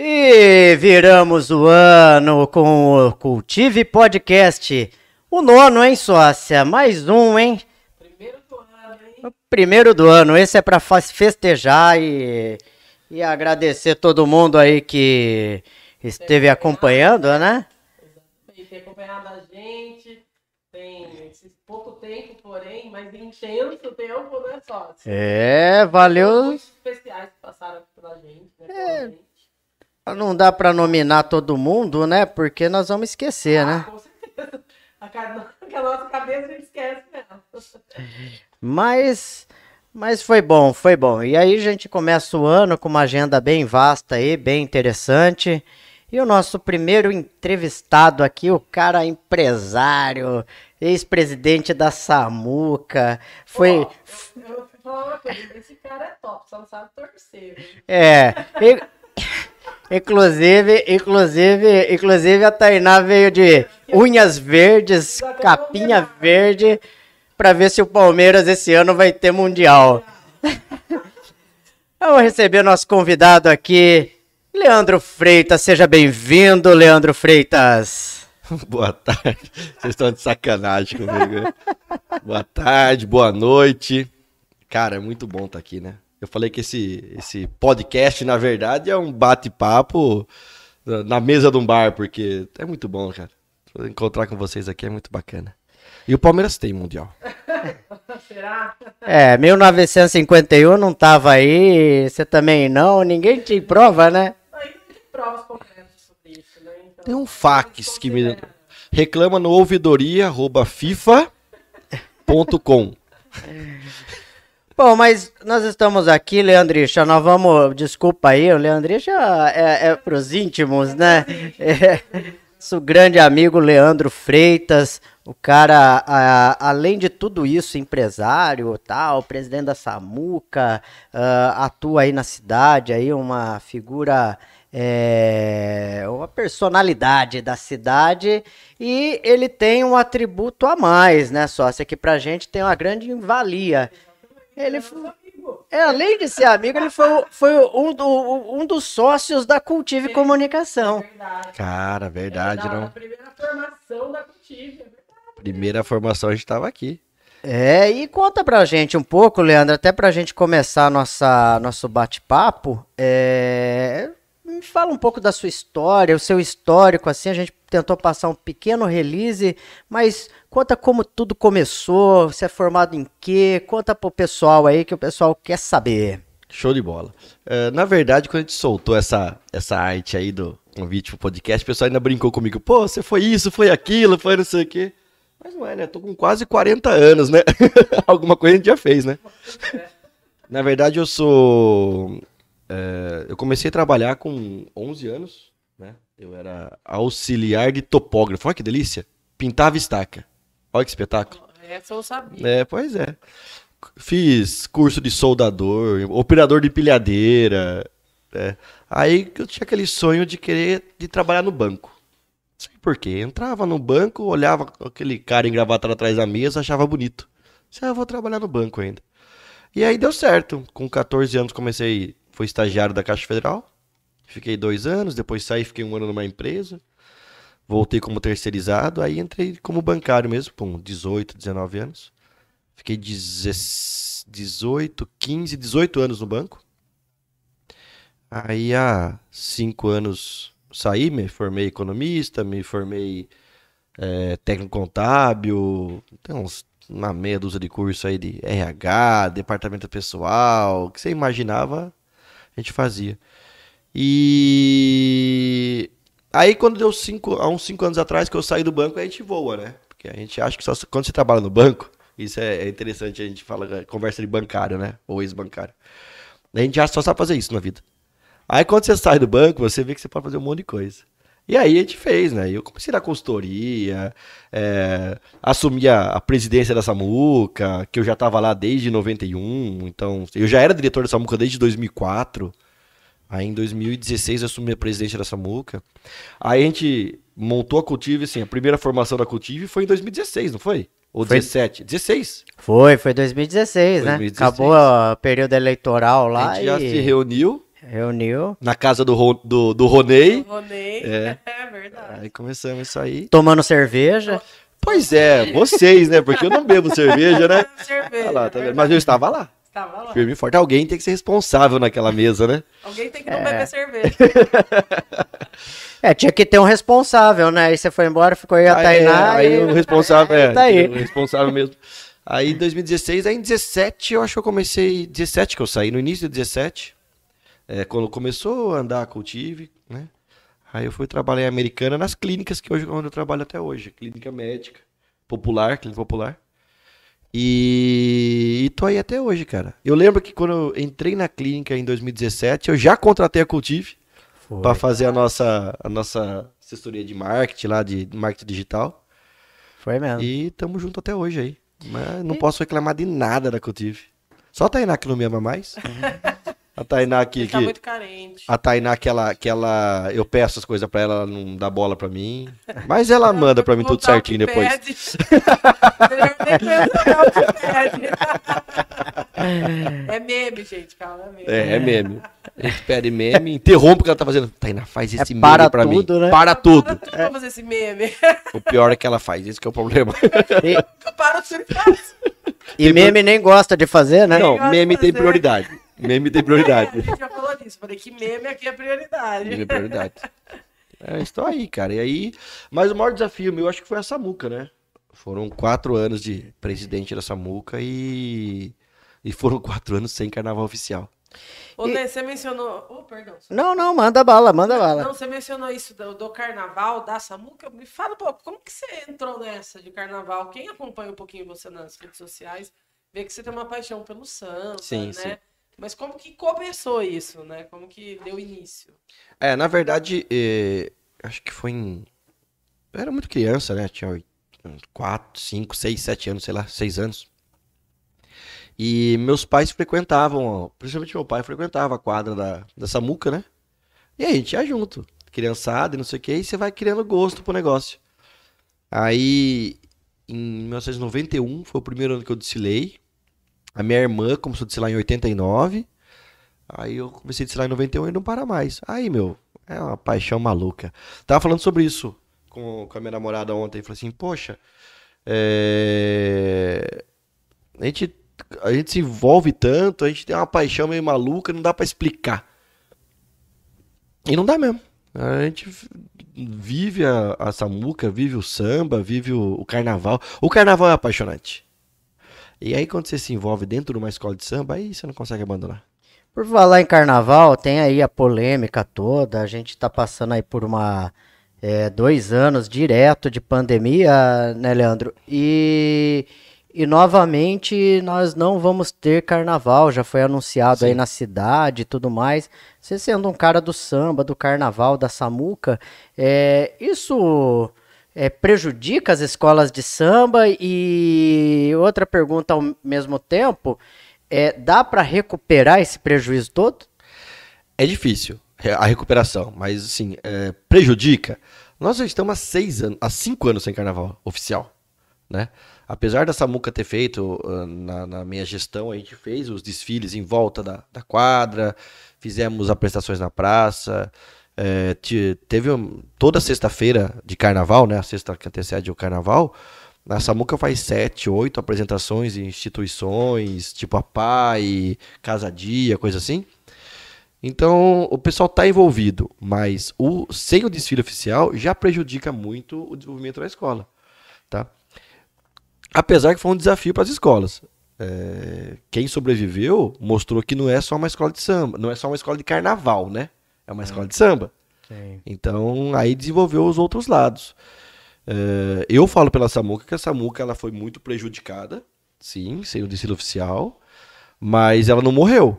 E viramos o ano com o Cultive Podcast. O nono, hein, sócia? Mais um, hein? Primeiro do ano, hein? O primeiro do ano. Esse é para festejar e, e agradecer todo mundo aí que esteve acompanhando, né? Tem, tem acompanhado a gente, tem pouco tempo, porém, mas intenso tempo, né, sócio? É, valeu. Muitos especiais que passaram pela gente, né? gente. Não dá para nominar todo mundo, né? Porque nós vamos esquecer, Ah, né? com certeza. A, nossa cabeça a gente esquece mesmo. Mas, mas foi bom, foi bom. E aí a gente começa o ano com uma agenda bem vasta aí, bem interessante. E o nosso primeiro entrevistado aqui, o cara empresário, ex-presidente da Samuca, foi, Ó, eu, eu coisa, esse cara é top, só não sabe torcer. é, e- inclusive, inclusive, inclusive a Tainá veio de unhas verdes, capinha verde, para ver se o Palmeiras esse ano vai ter mundial. Vamos receber nosso convidado aqui, Leandro Freitas. Seja bem-vindo, Leandro Freitas. Boa tarde. Vocês estão de sacanagem comigo. né? boa tarde, boa noite. Cara, é muito bom estar aqui, né? Eu falei que esse, esse podcast, na verdade, é um bate-papo na- na mesa de um bar, porque é muito bom, cara. Encontrar com vocês aqui é muito bacana. E o Palmeiras tem Mundial. Será? É, 1951 não tava aí, você também não, ninguém te prova, né? Não tem provas concretas sobre isso, né? Então, Tem um fax que me reclama no ouvidoria@fifa.com. Bom, mas nós estamos aqui, Leandricha, nós vamos, desculpa aí, o Leandricha é, é pros íntimos, né? É, grande amigo Leandro Freitas, o cara, a- além de tudo isso, empresário, tal, presidente da Samuca, ah, atua aí na cidade, aí uma figura, é, uma personalidade da cidade, e ele tem um atributo a mais, né, sócio, que pra gente tem uma grande valia. Ele foi, é, além de ser amigo, ele foi, foi um, do- um dos sócios da Cultive Comunicação. verdade. Cara, verdade, É da, não. da primeira formação da Cultive, é verdade. Primeira formação a gente tava aqui. É, e conta pra gente um pouco, Leandro, até pra gente começar nossa, nosso bate-papo. É, me fala um pouco da sua história, o seu histórico, assim, a gente tentou passar um pequeno release, mas conta como tudo começou, você é formado em quê? Conta pro pessoal aí que o pessoal quer saber. Show de bola. É, na verdade, quando a gente soltou essa, essa arte aí do convite pro podcast, o pessoal ainda brincou comigo. Pô, você foi isso, foi aquilo, foi não sei o quê. Mas não é, né? Tô com quase 40 anos, né? Alguma coisa a gente já fez, né? na verdade, eu sou... é, eu comecei a trabalhar com 11 anos, né? Eu era auxiliar de topógrafo. Olha que delícia. Pintava estaca. Olha que espetáculo. Essa eu sabia. É, pois é. Fiz curso de soldador, operador de pilhadeira. é. Aí eu tinha aquele sonho de querer de trabalhar no banco. Não sei por quê. Entrava no banco, olhava aquele cara engravatado atrás da mesa, achava bonito. Disse, ah, eu vou trabalhar no banco ainda. E aí deu certo. Com 14 anos comecei, fui estagiário da Caixa Federal. Fiquei dois anos, depois saí, fiquei um ano numa empresa. Voltei como terceirizado, aí entrei como bancário mesmo, com 18, 19 anos. Fiquei 16 18, 15, 18 anos no banco. Aí há cinco anos saí, me formei economista, me formei eh, técnico contábil, tem uns, uma meia dúzia de curso aí de RH, departamento pessoal, o que você imaginava, a gente fazia. E aí quando deu cinco, há uns cinco anos atrás que eu saí do banco, a gente voa, né? Porque a gente acha que só quando você trabalha no banco, isso é, é interessante, a gente fala, conversa de bancário, né? Ou ex-bancário. A gente acha só sabe fazer isso na vida. Aí quando você sai do banco, você vê que você pode fazer um monte de coisa. E aí a gente fez, né? Eu comecei na consultoria, é, assumi a, a presidência da Samuca, que eu já estava lá desde 91, então eu já era diretor da Samuca desde 2004. Aí em 2016 eu assumi a presidência da Samuca. Aí a gente montou a Cultive, assim, a primeira formação da Cultive foi em 2016, não foi? Ou Foi. 17? 16? Foi, foi 2016, né? 2016. Acabou o período eleitoral lá a gente e... já se reuniu, Reuniu. na casa do, Ro- do, do Ronei. Ronei. É. É, verdade. Aí começamos isso aí. Tomando cerveja. Pois é, vocês, né? Porque eu não bebo cerveja, né? Cerveja. Lá, tá vendo? verdade. Mas eu estava lá, Estava lá. firme e forte. Alguém tem que ser responsável naquela mesa, né? Alguém tem que não beber cerveja. É, tinha que ter um responsável, né? Aí você foi embora, ficou aí a Aí, Tainá. aí e- o responsável, é, Tá aí. o responsável mesmo. Aí em 2016, aí em 17 eu acho que eu comecei, 17 que eu saí, no início de 17, é, quando começou a andar com o TIV, né? Aí eu fui trabalhar em Americana nas clínicas que hoje onde eu trabalho até hoje, clínica médica, popular, clínica popular. E, e tô aí até hoje, cara. Eu lembro que quando eu entrei na clínica em 2017, eu já contratei a Cultive para fazer a nossa, a nossa assessoria de marketing lá, de marketing digital. Foi mesmo. E tamo junto até hoje aí. Mas não posso reclamar de nada da Cultive. Só a Tainá que não me ama mais. A Tainá que. Ele tá que- muito carente. A Tainá que ela, que ela. Eu peço as coisas pra ela, ela não dá bola pra mim. Mas ela manda pra mim tudo certinho depois. É meme, gente, calma, é meme. É, é meme. A gente pede meme, interrompe o que ela tá fazendo. Tainá, faz esse meme para pra tudo, mim. né? Para tudo. Vamos fazer esse meme. O pior é que ela faz, esse que é o problema. E, Para tudo que e meme nem gosta de fazer, né? Não, de meme tem prioridade. Meme tem É, a prioridade. gente já falou disso. Falei que meme aqui é prioridade. Meme é prioridade. É, estou aí, cara. E aí. Mas o maior desafio meu acho que foi a Samuca, né? Foram quatro anos de presidente da Samuca e. E foram quatro anos sem carnaval oficial. Ô, Nê, você mencionou. Oh, perdão. Não, não, manda bala, manda bala. Não, você mencionou isso do, do carnaval, da Samuca. Me fala um pouco, como que você entrou nessa de carnaval? Quem acompanha um pouquinho você nas redes sociais, vê que você tem uma paixão pelo samba, Sim, né? sim. Mas como que começou isso, né? Como que deu início? É, na verdade, eh, acho que foi em. Eu era muito criança, né? Tinha oito, quatro, cinco, seis, sete anos, sei lá, seis anos. E meus pais frequentavam, principalmente meu pai frequentava a quadra da, da Samuca, né? E aí a gente ia junto, criançada e não sei o que, e você vai criando gosto pro negócio. Aí, em 1991, foi o primeiro ano que eu desfilei. A minha irmã começou a desfilar em 89. Aí eu comecei a desfilar em 91 e não para mais. Aí, meu, é uma paixão maluca. Tava falando sobre isso com, com a minha namorada ontem. Falei assim, poxa, é... a, gente, a gente se envolve tanto, a gente tem uma paixão meio maluca, não dá pra explicar. E não dá mesmo. A gente vive a, a samuca, vive o samba, vive o, o carnaval. O carnaval é apaixonante. E aí, quando você se envolve dentro de uma escola de samba, aí você não consegue abandonar. Por falar em carnaval, tem aí a polêmica toda. A gente tá passando aí por uma é, dois anos direto de pandemia, né, Leandro? E, e novamente nós não vamos ter carnaval. Já foi anunciado aí Sim. na cidade e tudo mais. Você sendo um cara do samba, do carnaval, da Samuca, é, isso é, prejudica as escolas de samba? E outra pergunta ao mesmo tempo. É, dá para recuperar esse prejuízo todo? É difícil é, a recuperação, mas assim, é, prejudica. Nós já estamos há seis anos, há cinco anos sem carnaval oficial, né? Apesar da Samuca ter feito ah, na, na minha gestão, a gente fez os desfiles em volta da, da quadra, fizemos apresentações na praça, é, te- teve toda sexta-feira de carnaval, né? A sexta que antecede o carnaval, a Samuca faz sete, oito apresentações em instituições, tipo a PAI, Casa Dia, coisa assim. Então, o pessoal está envolvido, mas o, sem o desfile oficial já prejudica muito o desenvolvimento da escola, tá? Apesar que foi um desafio para as escolas. É, quem sobreviveu mostrou que não é só uma escola de samba, não é só uma escola de carnaval, né? É uma escola de samba. Então, aí desenvolveu os outros lados. É, eu falo pela Samuca que a Samuca ela foi muito prejudicada, sim, sem o desfile oficial, mas ela não morreu,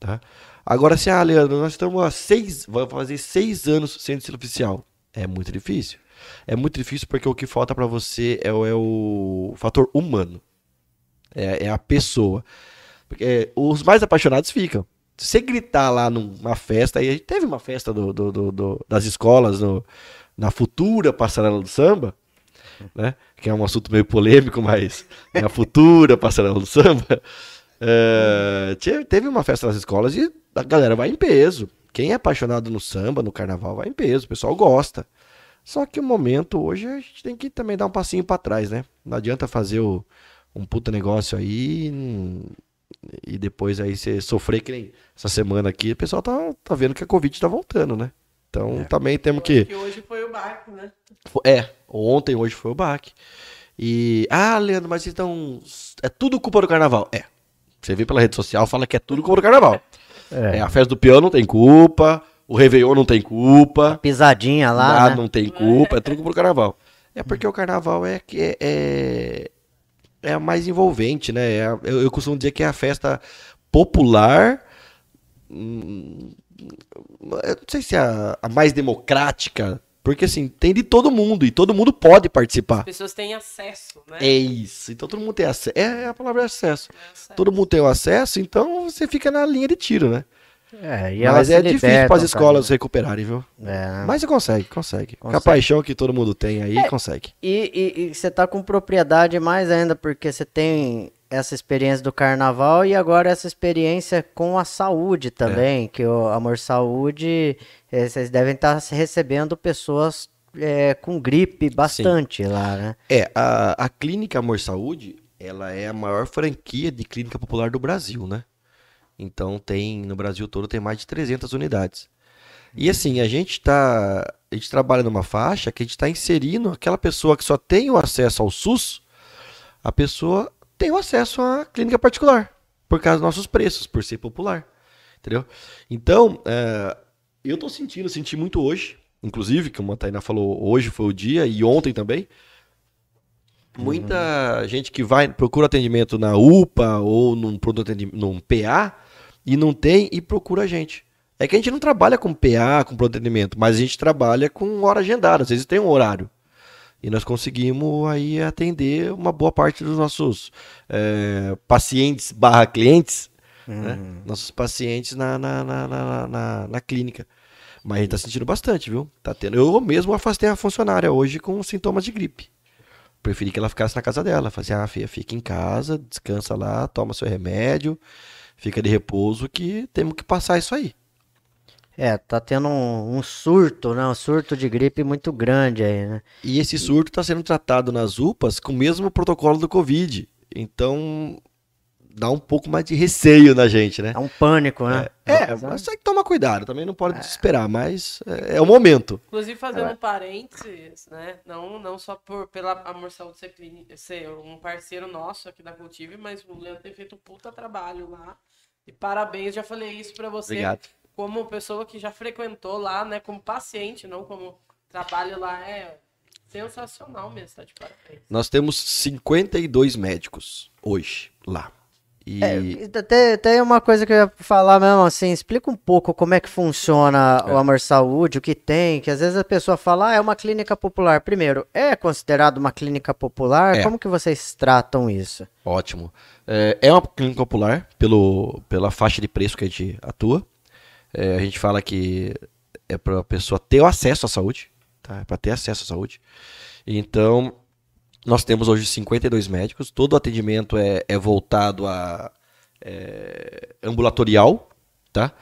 tá? Agora, assim, ah, Leandro, nós estamos há seis, vamos fazer seis anos sem desfile oficial. É muito difícil. É muito difícil porque o que falta para você é, o- é o fator humano. É, é a pessoa. Porque é, os mais apaixonados ficam. Se você gritar lá numa festa, aí teve uma festa do, do- do- do- das escolas no- na futura passarela do samba, né? Que é um assunto meio polêmico, mas é a futura passarela do samba. É, te- teve uma festa nas escolas e a galera vai em peso. Quem é apaixonado no samba, no carnaval, vai em peso. O pessoal gosta. Só que o momento hoje a gente tem que também dar um passinho pra trás, né? Não adianta fazer o- um puta negócio aí e depois aí você sofrer que nem essa semana aqui. O pessoal tá, tá vendo que a Covid tá voltando, né? Então também temos que. Que hoje foi o barco, né? É, ontem, hoje foi o baque. E. Ah, Leandro, mas então. É tudo culpa do carnaval. É. Você vê pela rede social, fala que é tudo culpa do carnaval. É, a festa do peão não tem culpa, o Réveillon não tem culpa, Pisadinha lá, nada né? não tem culpa, é tudo culpa do carnaval. É porque o carnaval é que é, é, é a mais envolvente, né? É a- eu, eu costumo dizer que é a festa popular. hum, Eu não sei se é a, a mais democrática, porque assim, tem de todo mundo e todo mundo pode participar. As pessoas têm acesso, né? É isso. Então todo mundo tem acesso. É a palavra acesso. Acesso. Todo mundo tem o acesso, então você fica na linha de tiro, né? É, e Mas é difícil para as escolas recuperarem, viu? cara. É. Mas você consegue, consegue. Com a Consegue. paixão que todo mundo tem aí, consegue. E, e- e você tá com propriedade mais ainda, porque você tem essa experiência do carnaval e agora essa experiência com a saúde também, que o Amor Saúde, eh, vocês devem estar recebendo pessoas eh, com gripe bastante lá, né? É, a, a Clínica Amor Saúde, ela é a maior franquia de clínica popular do Brasil, né? Então tem, no Brasil todo, tem mais de 300 unidades. E assim, a gente tá, a gente trabalha numa faixa que a gente está inserindo aquela pessoa que só tem o acesso ao SUS, a pessoa tem o acesso à clínica particular, por causa dos nossos preços, por ser popular, entendeu? Então, é, eu tô sentindo, senti muito hoje, inclusive, como a Tainá falou, hoje foi o dia, e ontem também, Muita gente que vai, procura atendimento na UPA ou num, num PA e não tem e procura a gente. É que a gente não trabalha com PA, com pronto atendimento, mas a gente trabalha com hora agendada, às vezes tem um horário. E nós conseguimos aí atender uma boa parte dos nossos eh, pacientes barra clientes, né? Nossos pacientes na, na, na, na, na- na clínica. Mas a gente tá sentindo bastante, viu? Tá tendo. Eu mesmo afastei a funcionária hoje com sintomas de gripe. Preferi que ela ficasse na casa dela. Falei assim, ah, filha, fica em casa, descansa lá, toma seu remédio, fica de repouso que temos que passar isso aí. É, tá tendo um, um surto, né? Um surto de gripe muito grande aí, né? E esse surto está sendo tratado nas UPAs com o mesmo protocolo do Covid. Então, dá um pouco mais de receio na gente, né? É um pânico, né? É, mas tem que tomar cuidado, também não pode desesperar, mas é, é o momento. Inclusive, fazendo um parênteses, né? Não, não só por, pela Amor Saúde ser, ser um parceiro nosso aqui da Cultive, mas o Leandro tem feito um puta trabalho lá. E parabéns, já falei isso pra você. Obrigado. Como pessoa que já frequentou lá, né? Como paciente, não como trabalho lá. É sensacional mesmo, tá de parabéns. Nós temos 52 médicos hoje lá. E É, tem, tem uma coisa que eu ia falar mesmo, assim, explica um pouco como é que funciona o Amor Saúde, o que tem, que às vezes a pessoa fala, ah, é uma clínica popular. Primeiro, é considerado uma clínica popular? É. Como que vocês tratam isso? Ótimo. É, é uma clínica popular pelo, pela faixa de preço que a gente atua. É, a gente fala que é para a pessoa ter o acesso à saúde, tá? É para ter acesso à saúde. Então, nós temos hoje 52 médicos. Todo o atendimento é, é voltado a é, ambulatorial, tá?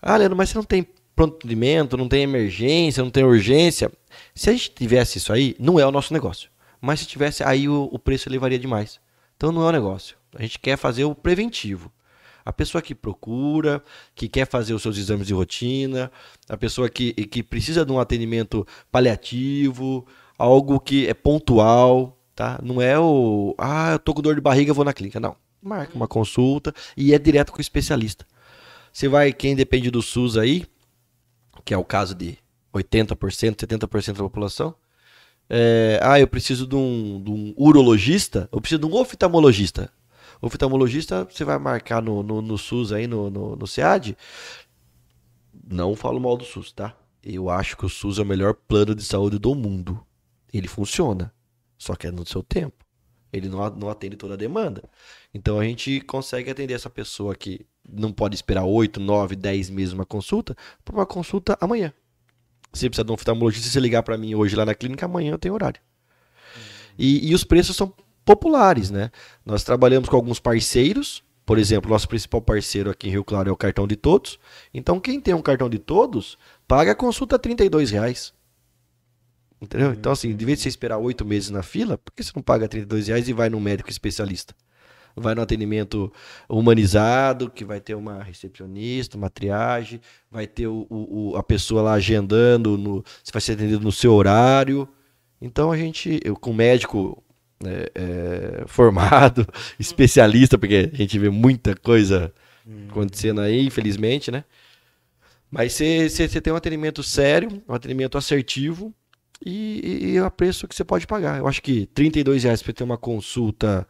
Ah, Leandro, mas você não tem pronto atendimento, não tem emergência, não tem urgência. Se a gente tivesse isso aí, não é o nosso negócio. Mas se tivesse, aí o, o preço elevaria demais. Então não é o negócio. A gente quer fazer o preventivo. A pessoa que procura, que quer fazer os seus exames de rotina, a pessoa que, que precisa de um atendimento paliativo, algo que é pontual, tá? Não é o, ah, eu tô com dor de barriga, vou na clínica. Não. Marca uma consulta e é direto com o especialista. Você vai, quem depende do SUS aí, que é o caso de 80%, 70% da população, é, ah, eu preciso de um, de um urologista, eu preciso de um oftalmologista. Oftalmologista, você vai marcar no, no, no SUS aí, no, no, no SEAD. Não falo mal do SUS, tá? Eu acho que o SUS é o melhor plano de saúde do mundo. Ele funciona, só que é no seu tempo. Ele não, não atende toda a demanda. Então a gente consegue atender essa pessoa que não pode esperar 8, 9, 10 meses uma consulta, para uma consulta amanhã. Se precisa de um oftalmologista, se você ligar para mim hoje lá na clínica, amanhã eu tenho horário. E, e os preços são populares, né? Nós trabalhamos com alguns parceiros, Por exemplo, nosso principal parceiro aqui em Rio Claro é o cartão de todos. Então, quem tem um cartão de todos, paga a consulta 32 reais. Entendeu? Então, assim, de vez de você esperar oito meses na fila, por que você não paga 32 reais e vai no médico especialista? Vai no atendimento humanizado, que vai ter uma recepcionista, uma triagem, vai ter o, o- a pessoa lá agendando, no, você vai ser atendido no seu horário. Então a gente, eu com médico é, é, formado, especialista, porque a gente vê muita coisa acontecendo aí, infelizmente, né? Mas você tem um atendimento sério, um atendimento assertivo e, e é o preço que você pode pagar. Eu acho que 32 reais para ter uma consulta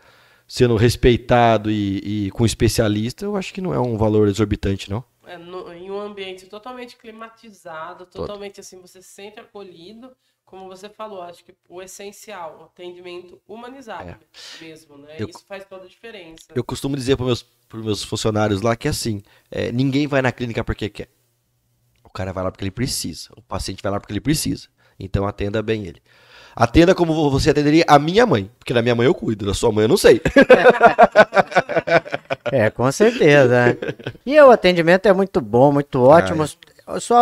sendo respeitado e, e com especialista, eu acho que não é um valor exorbitante, não. É, no- em um ambiente totalmente climatizado, totalmente assim, você se sente acolhido, como você falou, acho que o essencial, o atendimento humanizado mesmo, né? Eu- Isso faz toda a diferença. Eu costumo dizer para meus, pros meus funcionários lá que é assim, é, ninguém vai na clínica porque quer. O cara vai lá porque ele precisa. O paciente vai lá porque ele precisa. Então atenda bem ele. Atenda como você atenderia a minha mãe. Porque da minha mãe eu cuido, da sua mãe eu não sei. É, com certeza. né? E o atendimento é muito bom, muito ótimo. Ah, Só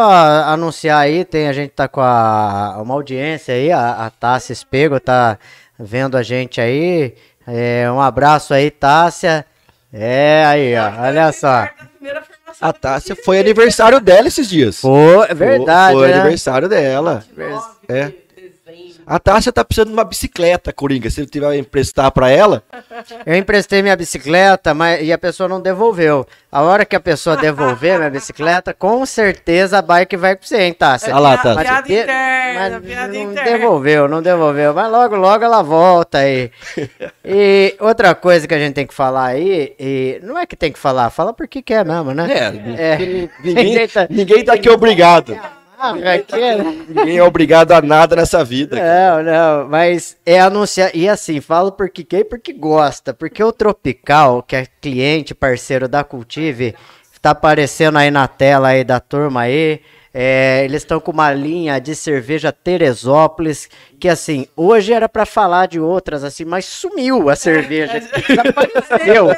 anunciar aí, tem, a gente tá com a, uma audiência aí, a, a Tássia Espego tá vendo a gente aí. É, um abraço aí, Tássia. É, aí, ó, olha só. A Tássia foi aniversário dela esses dias. Pô, é verdade, Foi, foi né? aniversário dela. 29 É. A Tássia tá precisando de uma bicicleta, Coringa. Se ele tiver emprestar pra ela, Eu emprestei minha bicicleta, mas e a pessoa não devolveu. A hora que a pessoa devolver minha bicicleta, com certeza a bike vai pra você, hein, Tássia? Ah lá, Piada- Tássia. Piada de- interna, mas piada não interna. devolveu, não devolveu. Mas logo, logo ela volta aí. E outra coisa que a gente tem que falar aí, e não é que tem que falar, fala porque quer mesmo, né? É, ninguém, tá- ninguém tá aqui obrigado. Ah, quer, né? Ninguém é obrigado a nada nessa vida. Não, não, mas é anunciar. E assim, falo porque quem? Porque gosta. Porque o Tropical, que é cliente, parceiro da Cultive, tá aparecendo aí na tela aí da turma aí. É, eles estão com uma linha de cerveja Teresópolis, que assim, hoje era pra falar de outras, assim, mas sumiu a cerveja. Desapareceu.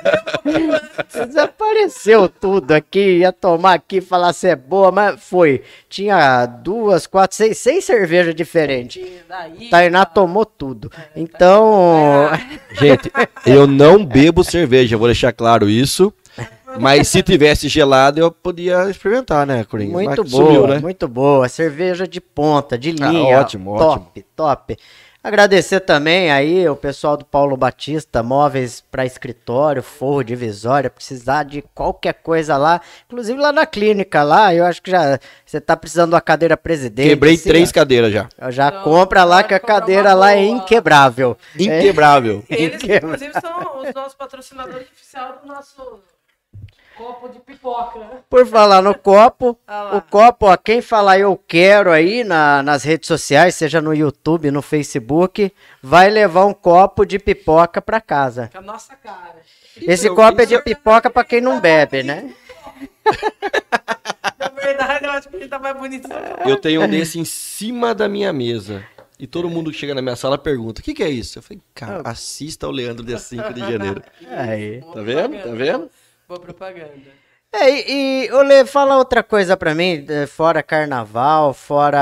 Desapareceu tudo aqui, ia tomar aqui, falar se é boa, mas foi. Tinha duas, quatro, seis, seis cervejas diferentes. Tainá tomou tudo. Então, Gente, eu não bebo cerveja, vou deixar claro isso. Mas se tivesse gelado, eu podia experimentar, né, Coringa? muito Mas boa, sumiu, né? muito boa. Cerveja de ponta, de Ah, linha. ótimo, top, top. Agradecer também aí o pessoal do Paulo Batista, móveis para escritório, forro divisória, precisar de qualquer coisa lá, inclusive lá na clínica lá, eu acho que já você tá precisando da cadeira presidente. Quebrei assim, três ó, cadeiras já. Já Então, compra lá que a uma cadeira lá é inquebrável. Inquebrável. Eles, inclusive, são os nossos patrocinadores oficiais do nosso copo de pipoca. né? Por falar no copo, Ah o copo, ó, quem falar eu quero aí na- nas redes sociais, seja no YouTube, no Facebook, vai levar um copo de pipoca pra casa. Com a nossa cara. Esse Eu- copo é de pipoca pra quem não bebe, né? Na verdade, eu acho que ele tá mais bonito. eu. Tenho um desse em cima da minha mesa. E todo mundo que chega na minha sala pergunta: o que, que é isso? Eu falei, cara, assista ao Leandro dia 5 de janeiro. Aí. Tá vendo? Tá vendo? Boa propaganda. É, e, e Olê, fala outra coisa pra mim, fora carnaval, fora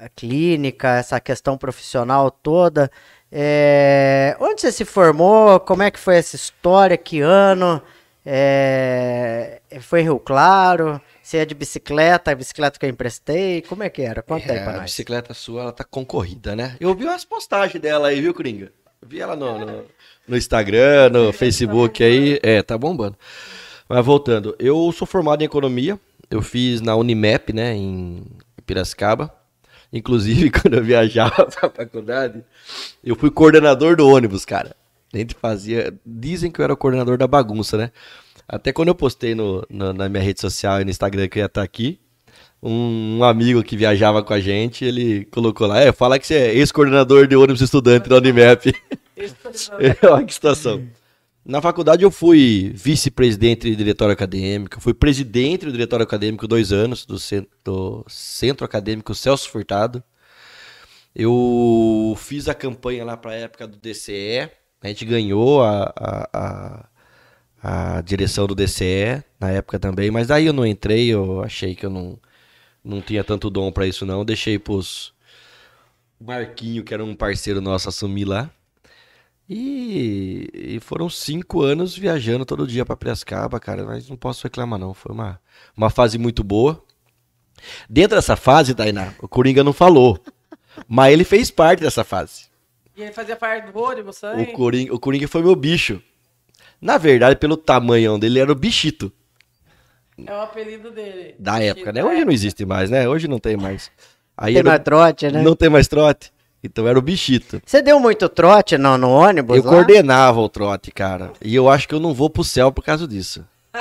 a clínica, essa questão profissional toda. É, onde você se formou? Como é que foi essa história? Que ano? É, foi em Rio Claro? Você é de bicicleta, a bicicleta que eu emprestei? Como é que era? Conta aí É, pra a nós. bicicleta sua, ela tá concorrida, né? Eu vi umas postagens dela aí, viu, Coringa? Eu vi ela no, no, no Instagram, no Facebook aí. É, tá bombando. Mas voltando, eu sou formado em economia. Eu fiz na Unimap, né, em Piracicaba. Inclusive, quando eu viajava pra faculdade, eu fui coordenador do ônibus, cara. A gente fazia. Dizem que eu era o coordenador da bagunça, né? Até quando eu postei no, no- na minha rede social e no Instagram que eu ia estar aqui, um, amigo que viajava com a gente, ele colocou lá, é, fala que você é ex-coordenador de ônibus estudante da Unimap. Olha que situação. Na faculdade eu fui vice-presidente do diretório acadêmico, fui presidente do diretório acadêmico dois anos, do centro, do centro acadêmico Celso Furtado. Eu fiz a campanha lá para a época do DCE, a gente ganhou a, a, a, a direção do DCE na época também, mas daí eu não entrei, eu achei que eu não, não tinha tanto dom pra isso não, deixei pros Marquinho, que era um parceiro nosso, assumir lá. E, e foram cinco anos viajando todo dia pra Piracicaba, cara, mas não posso reclamar não, foi uma, uma fase muito boa. Dentro dessa fase, Tainá, o Coringa não falou, mas ele fez parte dessa fase. E ele fazia parte do ônibus O também? Coringa, o Coringa foi meu bicho. Na verdade, pelo tamanho dele, ele era o bichito É o apelido dele. da época, né? Hoje não existe mais, né? Hoje não tem mais. Aí Tem era o- mais trote, né? Não tem mais trote. Então era o bichito. Você deu muito trote no, no ônibus Eu lá? coordenava o trote, cara. E eu acho que eu não vou pro céu por causa disso.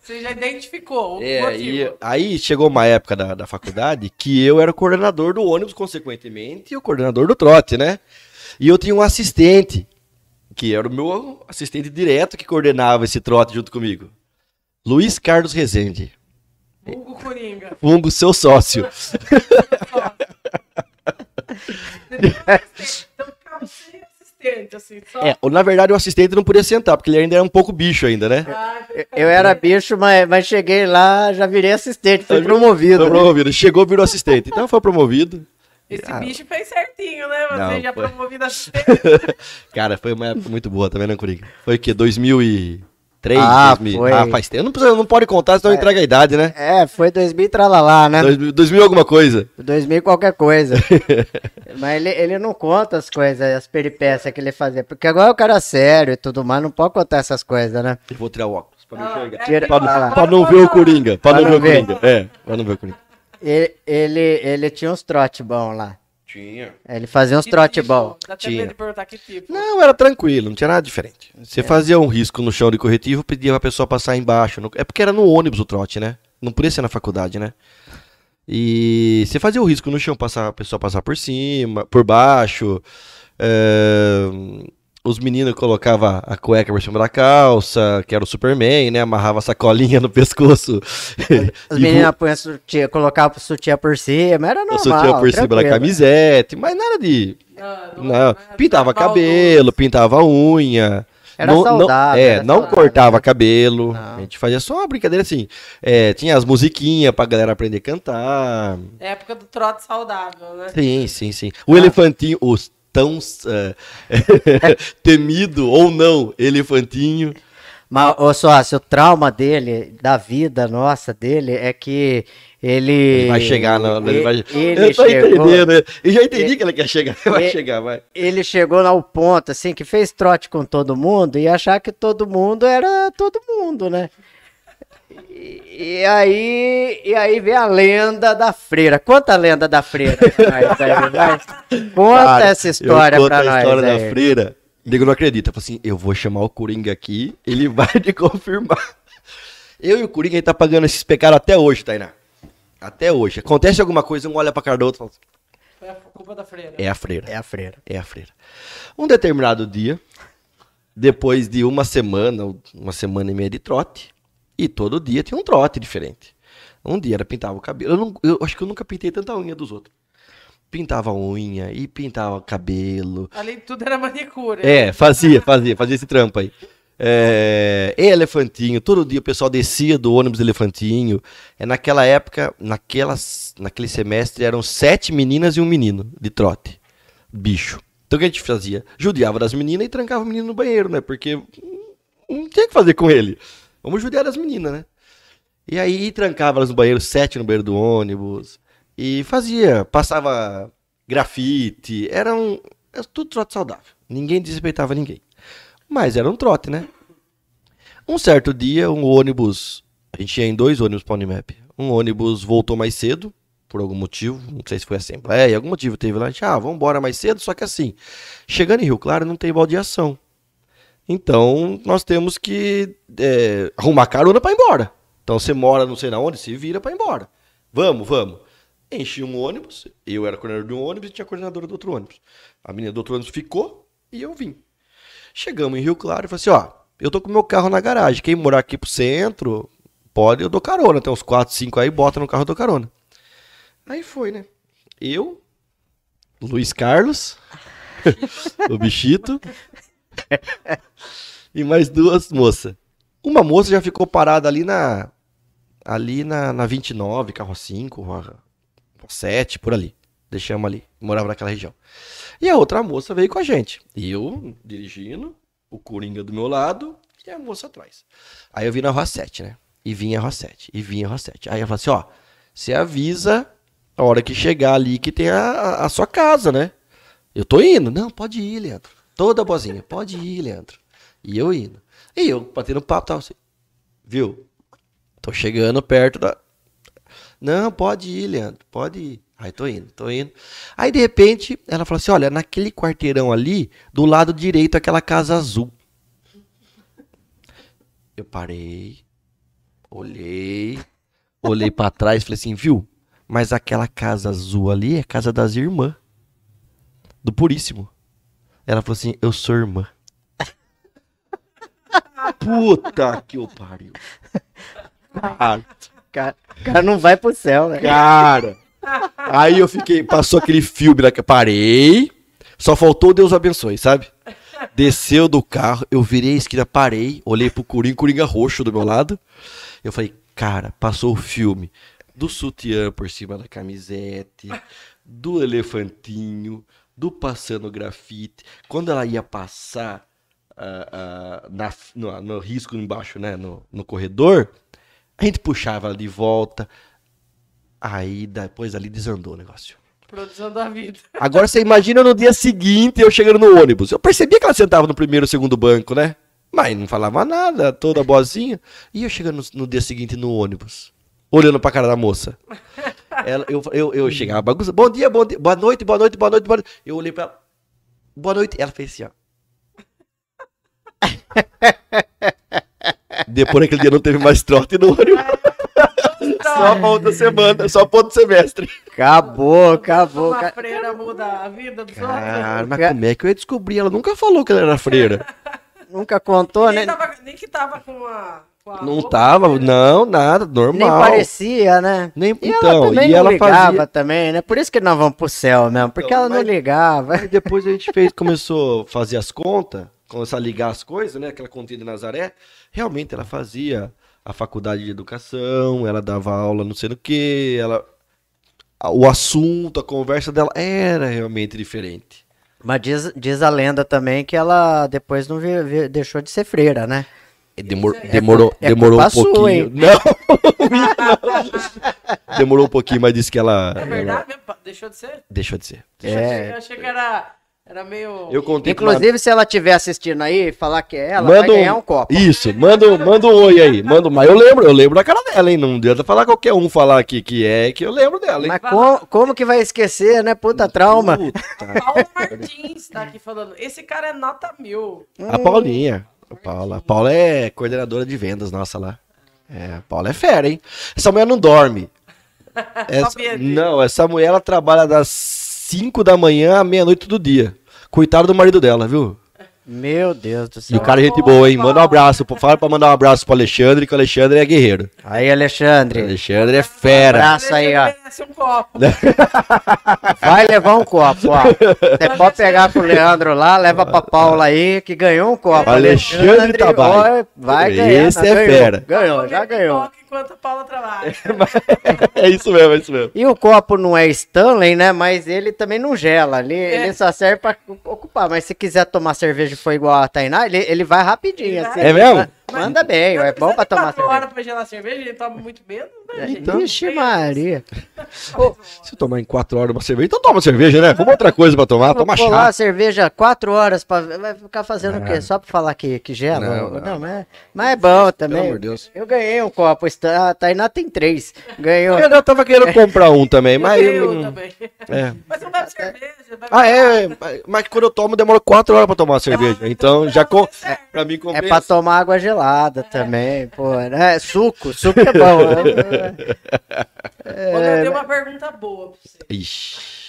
Você já identificou o É, motivo. e aí chegou uma época da, da faculdade que eu era o coordenador do ônibus, consequentemente, e o coordenador do trote, né? E eu tinha um assistente, que era o meu assistente direto que coordenava esse trote junto comigo. Luiz Carlos Rezende. Hugo Coringa. Fungo, seu sócio. então ficava sem assistente, assim, só. É, na verdade o assistente não podia sentar, porque ele ainda era um pouco bicho ainda, né? Ah, Eu era bicho, mas, mas cheguei lá, já virei assistente, fui promovido. Foi né? promovido. Chegou, virou assistente. Então foi promovido. Esse Ah, bicho fez certinho, né? Você Não, já foi. promovido assistente. Cara, foi uma época muito boa também, né, Coringa? Foi o quê? 2003? Ah, 2000? foi. Ah, faz tempo. Não, precisa, não pode contar, senão entrega a idade, né? É, foi 2000 tralalá, né? 2000, 2000 alguma coisa. 2000 qualquer coisa. Mas ele, ele não conta as coisas, as peripécias que ele fazia. Porque agora é o cara sério e tudo mais, não pode contar essas coisas, né? Eu vou tirar o óculos pra não Ah, enxergar. é Tira- Pra, não- agora pra não ver o. Coringa. Pra Pra não ver não o ver. Coringa. É, pra não ver o Coringa. Ele, ele, ele tinha uns trote bons lá. Tinha. Ele fazia uns Que trote bons. Dá até Tinha. medo de perguntar que tipo. Não, era tranquilo, não tinha nada diferente. Você fazia um risco no chão de corretivo, pedia pra pessoa passar embaixo. no- É porque era no ônibus o trote, né? Não podia ser na faculdade, né? E você fazia o risco no chão, passar, a pessoa passar por cima, por baixo. é, Os meninos colocavam a cueca por cima da calça, que era o Superman, né? Amarrava a sacolinha no pescoço. As meninas punham sutiã, colocavam o sutiã por cima, era vo- normal. sutiã por cima da camisete, mas nada de. Não, Não, pintava tá cabelo, pintava unha. Era não, não- saudável, é, era não saudável, cortava cabelo. Não. A gente fazia só uma brincadeira assim. É, tinha as musiquinhas pra galera aprender a cantar. É época do trote saudável, né? Sim, sim, sim. Ah. O elefantinho, os tão é, temido ou não, elefantinho. Mas, ô sócio, o trauma dele, da vida nossa dele, é que ele. Ele vai chegar na. Ele, Ele, vai, ele eu tô chegou, entendendo. né? Eu já entendi que ele quer chegar. Vai ele- chegar, vai. ele chegou ao ponto, assim, que fez trote com todo mundo e achar que todo mundo era todo mundo, né? E, aí, e aí vem a lenda da freira. Conta a lenda da freira pra nós aí. Conta Cara, essa história eu pra a nós. história da aí. freira. Nego não acredita. Fala assim, eu vou chamar o Coringa aqui, ele vai te confirmar. Eu e o Coringa, a gente tá pagando esses pecados até hoje, Tainá. Até hoje. Acontece alguma coisa, um olha pra cara do outro e fala assim, Foi a culpa da freira. é a freira. É a freira. É a freira. Um determinado dia, depois de uma semana, ou uma semana e meia de trote, e todo dia tinha um trote diferente. Um dia era pintava o cabelo. Eu, não- eu acho que eu nunca pintei tanta unha dos outros. Pintava a unha e pintava cabelo. Ali tudo era manicure. É, fazia, fazia, fazia esse trampo aí. É, e elefantinho, todo dia o pessoal descia do ônibus elefantinho. É naquela época, naquelas, naquele semestre, eram sete meninas e um menino de trote. Bicho. Então o que a gente fazia? Judiava das meninas e trancava o menino no banheiro, né? Porque não tinha o que fazer com ele. Vamos judiar das meninas, né? E aí trancava elas no banheiro, sete no banheiro do ônibus. E fazia, passava grafite. Era um. Era tudo trote saudável. Ninguém desrespeitava ninguém. Mas era um trote, né? Um certo dia, um ônibus. A gente ia em dois ônibus pra Unimap. Um ônibus voltou mais cedo, por algum motivo. Não sei se foi assembleia, algum motivo teve lá. A gente, ah, vamos embora mais cedo. Só que assim, chegando em Rio Claro não tem baldeação. Então, nós temos que é, arrumar carona pra ir embora. Então, você mora não sei na onde, se vira pra ir embora. Vamos, vamos. Enchi um ônibus, eu era coordenador de um ônibus e tinha coordenadora do outro ônibus. A menina do outro ônibus ficou e eu vim. Chegamos em Rio Claro e falei assim, ó, eu tô com meu carro na garagem, quem morar aqui pro centro, pode, eu dou carona. Tem uns 4, 5 aí, bota no carro, eu dou carona. Aí foi, né? Eu, Luiz Carlos, o bichito, e mais duas moças. Uma moça já ficou parada ali na. Ali na, na 29, carro 5, rua 7, por ali. Deixamos ali. Morava naquela região. E a outra moça veio com a gente. Eu dirigindo, o Coringa do meu lado e a moça atrás. Aí eu vim na rua 7, né? E vinha a rua 7, e vinha a rua 7. Aí eu falei assim: ó, você avisa a hora que chegar ali que tem a, a sua casa, né? Eu tô indo. Não, pode ir, Leandro. Toda boazinha, pode ir, Leandro. E eu indo. E eu batendo papo, tal, assim, viu? Tô chegando perto da. Não, pode ir, Leandro, pode ir. Aí tô indo, tô indo. Aí de repente ela falou assim: olha, naquele quarteirão ali, do lado direito, aquela casa azul. Eu parei, olhei, olhei para trás, falei assim, viu? Mas aquela casa azul ali é casa das irmãs. Do Puríssimo. Ela falou assim: eu sou irmã. Puta que o pariu. Cara, Cara, o cara não vai pro céu, né? cara. Aí eu fiquei, passou aquele filme, né, que eu parei. Só faltou Deus abençoe, sabe? Desceu do carro, eu virei a esquina, parei, olhei pro Coringa, Coringa roxo do meu lado. Eu falei, cara, passou o filme do sutiã por cima da camisete, do elefantinho, do passando grafite. Quando ela ia passar ah, ah, na, no, no risco embaixo, né, no, no corredor, a gente puxava ela de volta. Aí depois ali desandou o negócio. Produção da vida. Agora você imagina no dia seguinte eu chegando no ônibus. Eu percebia que ela sentava no primeiro ou segundo banco, né? Mas não falava nada, toda boazinha. E eu chegando no, no dia seguinte no ônibus, olhando pra cara da moça. Ela, eu, eu, eu chegava bagunça. Bom dia, bom dia, boa noite, boa noite, boa noite, boa noite. Eu olhei pra ela. Boa noite. Ela fez assim, ó. Depois daquele dia não teve mais trote no ônibus. Só pra outra semana, só pra outro semestre. Acabou, acabou. Uma ca- freira muda a vida dos Cara, outros. mas como é que eu ia descobrir? Ela nunca falou que ela era freira. Nunca contou, Nem, né? tava, nem que tava com a. Não tava, não, nada, Nem normal. parecia, né? Nem- E então, ela também e não ela ligava fazia- também, né? Por isso que nós vamos pro céu mesmo, porque Então, ela não mas- ligava. Aí depois a gente fez, começou a fazer as contas, começar a ligar as coisas, né? Aquela continha de Nazaré. Realmente ela fazia a faculdade de educação, ela dava aula não sei no que, ela. O assunto, a conversa dela era realmente diferente. Mas diz, diz a lenda também que ela depois não vi- vi- deixou de ser freira, né? E demor- É demorou culpa- é demorou um pouquinho. hein? Não. demorou um pouquinho, mas disse que ela, É ela verdade mesmo? Deixou de ser? deixou de ser. Deixou de É. ser. Eu achei que era, era meio. Eu contei com uma- Inclusive, se ela estiver assistindo aí falar que é ela, Manda vai ganhar um copo. Isso, manda, um- manda um oi aí. Manda, mas eu lembro, eu lembro da cara dela, hein? Não adianta falar qualquer um falar aqui que é, que eu lembro dela, hein? Mas com- como que vai esquecer, né? Puta trauma. Puta. Paula Martins tá aqui falando. Esse cara é nota mil. A Paulinha. A Paula. A Paula é coordenadora de vendas nossa lá. É, a Paula é fera, hein? Essa mulher não dorme. Essa- não, essa mulher ela trabalha das 5 da manhã à meia-noite todo dia. Coitado do marido dela, viu? Meu Deus do E céu. o cara é gente boa, hein? Manda um abraço. Fala pra mandar um abraço pro Alexandre, que o Alexandre é guerreiro. Aí, O Alexandre, Alexandre é fera. Abraço aí, ó. Merece um copo. vai levar um copo, ó. Você pode pegar pro Leandro lá, leva pra Paula aí, que ganhou um copo. Alexandre Tabai. ó, Vai ganhar. Esse é ganhou, fera. Ganhou, já ganhou. Enquanto a Paula trabalha. É isso mesmo, é isso mesmo. E o copo não é Stanley, né? Mas ele também não gela. Ele, É. ele só serve pra ocupar. Mas se quiser tomar cerveja e for igual a Tainá, ele, ele vai rapidinho. Assim, É mesmo? Ma- Manda bem, é bom pra tomar cerveja. hora cerveja. pra gelar cerveja, ele toma muito menos, né, gente? então. Ixi, Maria. Se tomar em 4 horas uma cerveja, então toma cerveja, né? Vamos outra coisa pra tomar, toma Vou colar chá. a cerveja quatro horas, pra, vai ficar fazendo o quê? Só pra falar que, que gela? Não, Não, não. mas, mas é bom também. amor de Deus. Eu ganhei um copo, a Tainá tem três. Ganhou. Eu tava querendo comprar um também, mas eu eu não... também. É. Mas não bebe cerveja. Ah, é, mas- mas quando eu tomo demora 4 horas pra tomar uma cerveja. Então já com... é, pra mim É compensa. pra tomar água gelada também, pô. Né? Suco, suco é bom. né? Léo, eu tenho uma pergunta boa pra você. Ixi.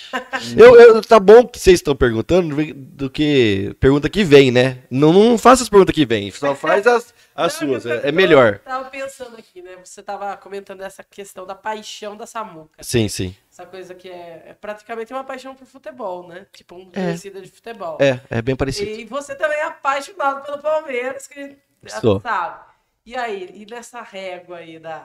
Eu, eu- tá bom que vocês estão perguntando do que pergunta que vem, né? Não, não faça as perguntas que vem, só faz as, as Não, suas. eu É, é melhor. tava pensando aqui, né? Você tava comentando essa questão da paixão da Samuca. Sim, sim. Essa coisa que é, é praticamente uma paixão por futebol, né? Tipo, um É. torcida de futebol. É, é bem parecido. E você também é apaixonado pelo Palmeiras, que a gente Sou. sabe. E aí, e nessa régua aí da,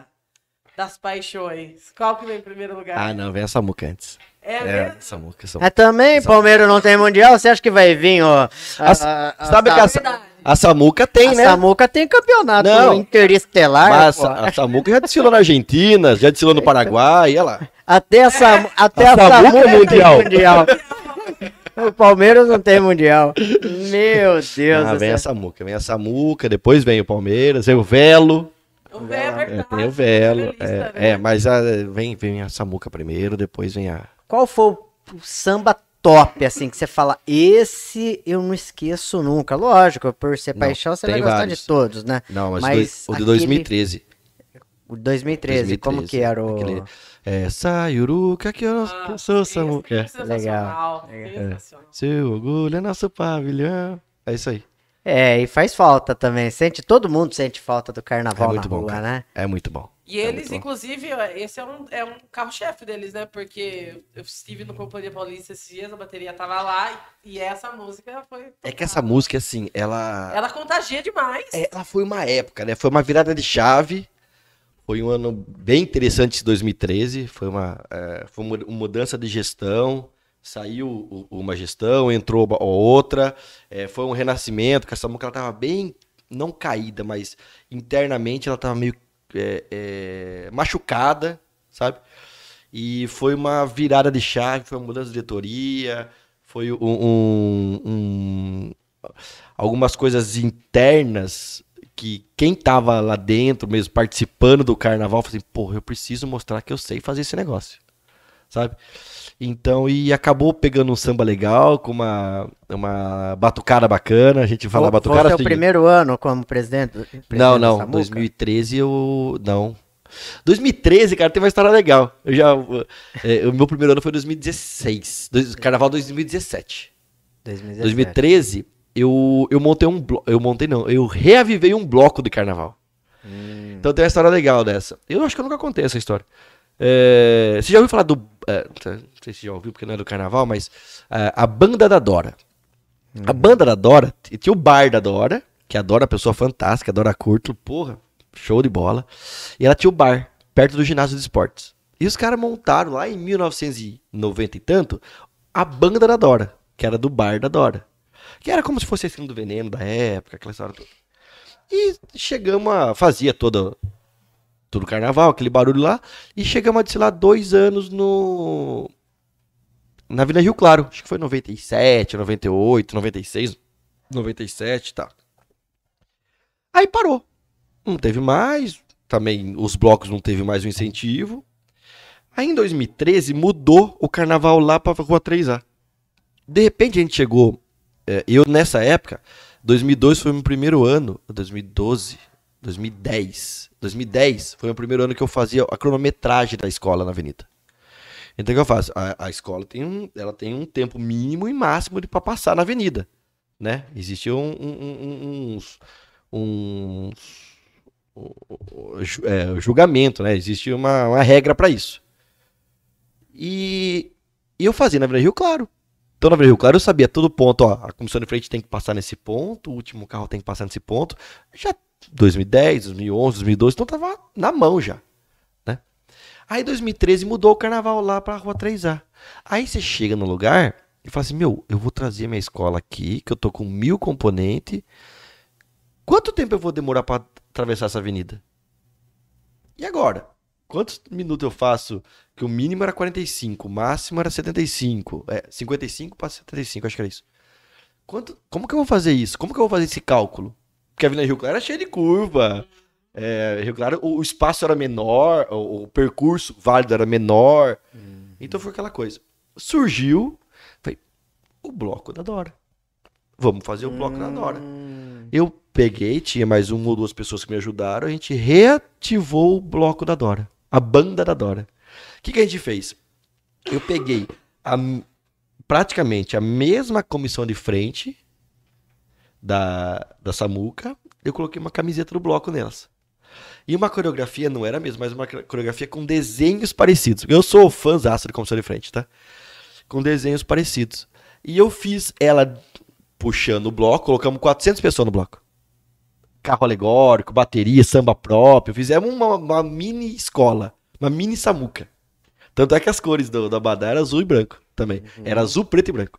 das paixões, qual que vem em primeiro lugar? Ah, não, vem a Samuca antes. É, É, mesmo? Samuca, Samuca. também, Palmeiras não tem mundial, você acha que vai vir, ó? A- sabe que a, Verdade. a Samuca tem, a né? Samuca tem campeonato Não. interestelar. Mas pô. a, a Samuca já desfilou na Argentina, já desfilou no Paraguai, olha lá. Até a, Sam, até A a, Samuca Samuca é mundial. mundial. o Palmeiras não tem mundial. Meu Deus Ah, do vem a céu. Samuca, vem a Samuca, depois vem o Palmeiras, vem o Velo. O Vé é É, verdade. tem o Velo. É, né? é, mas a- vem, vem a Samuca primeiro, depois vem a. Qual foi o samba top, assim, que você fala, esse eu não esqueço nunca? Lógico, por ser paixão, você vai gostar vários. de todos, né? Não, mas, Mas dois- o de aquele- 2013. O 2013, como que era o... Aquele, é, Sayuruca que eu, Ah, que eu sou Samuca. é É. sensacional, Legal. sensacional. Seu orgulho é nosso pavilhão. É isso aí. É, e faz falta também. Sente, todo mundo sente falta do carnaval É muito na bom, rua, cara. né? É muito bom. E É eles, bom. inclusive, esse é um, é um carro-chefe deles, né? Porque eu estive no Companhia Paulista esses dias, a bateria tava lá e, e essa música foi. É que essa tocada. música, assim, ela. Ela contagia demais. É, ela foi uma época, né? Foi uma virada de chave. Foi um ano bem interessante esse 2013. Foi uma, é, foi uma mudança de gestão. Saiu uma gestão, entrou outra. É, foi um renascimento, música ela tava bem, não caída, mas internamente ela tava meio é, é, machucada, sabe? E foi uma virada de chave, foi uma mudança de diretoria, foi um, um- um- algumas coisas internas que quem tava lá dentro mesmo, participando do carnaval, falou assim, porra, eu preciso mostrar que eu sei fazer esse negócio, sabe? Então, e acabou pegando um samba legal, com uma, uma batucada bacana, a gente fala Foi- batucada Foi o seu assim, primeiro ano como presidente? presidente não, não. Samuca? 2013 eu. Não. 2013, cara, tem uma história legal. Eu já. é, o meu primeiro ano foi 2016. dois- Carnaval 2017. 2017. 2013, eu, eu montei um bloco. Eu montei, não. Eu reavivei um bloco de carnaval. Hum. Então tem uma história legal dessa. Eu acho que eu nunca contei essa história. É, você já ouviu falar do. é, não sei se já ouviu, porque não é do carnaval, mas. é, a Banda da Dora. A Banda da Dora, tinha o Bar da Dora, que a Dora é uma pessoa fantástica, a Dora Curto, porra, show de bola. E ela tinha o bar, perto do ginásio de esportes. E os caras montaram lá em 1990 e tanto a Banda da Dora, que era do Bar da Dora. Que era como se fosse a Esquina do Veneno da época, aquela história toda. E chegamos a. Fazia todo, todo carnaval, aquele barulho lá. E chegamos a desfilar dois anos no. Na Vila Rio Claro. Acho que foi 97, 98, 96, 97 e tal. Aí parou. Não teve mais. Também os blocos não teve mais o incentivo. Aí em 2013 mudou o carnaval lá pra Rua 3A. De repente a gente chegou. É, eu nessa época, 2002 foi meu primeiro ano. 2012, 2010. 2010 foi o primeiro ano que eu fazia a cronometragem da escola na Avenida. Então o que eu faço? A, a escola tem um, ela tem um tempo mínimo e máximo para passar na avenida, né? Existia um, um- uns, uns é, julgamento, né? Existia uma, uma regra para isso. E, e eu fazia na Avenida Rio Claro. Então na Avenida Rio Claro eu sabia todo ponto, ó, a comissão de frente tem que passar nesse ponto, o último carro tem que passar nesse ponto. Já 2010, 2011, 2012, então tava na mão já. Aí 2013 mudou o carnaval lá pra Rua 3A. Aí você chega no lugar e fala assim: Meu, eu vou trazer minha escola aqui, que eu tô com mil componentes. Quanto tempo eu vou demorar pra atravessar essa avenida? E agora? Quantos minutos eu faço? Que o mínimo era 45, o máximo era 75. É, 55 para 75, acho que era isso. Quanto, como que eu vou fazer isso? Como que eu vou fazer esse cálculo? Porque a Avenida Rio Claro era cheia de curva. É, Rio Claro, o, o espaço era menor, o, o percurso válido era menor. Então foi aquela coisa. Surgiu, foi o bloco da Dora. Vamos fazer o bloco da Dora. Hum. Eu peguei, tinha mais uma ou duas pessoas que me ajudaram, a gente reativou o bloco da Dora, a banda da Dora. O que, que a gente fez? Eu peguei a- praticamente a mesma comissão de frente da, da Samuca, eu coloquei uma camiseta do bloco nelas. E uma coreografia, não era mesmo, mas uma coreografia com desenhos parecidos. Eu sou fãzaço de comissão de frente, tá? Com desenhos parecidos. E eu fiz ela puxando o bloco, colocamos 400 pessoas no bloco. Carro alegórico, bateria, samba próprio. Fizemos uma, uma mini escola, uma mini samuca. Tanto é que as cores do, da Badá era azul e branco também. Era azul, preto e branco.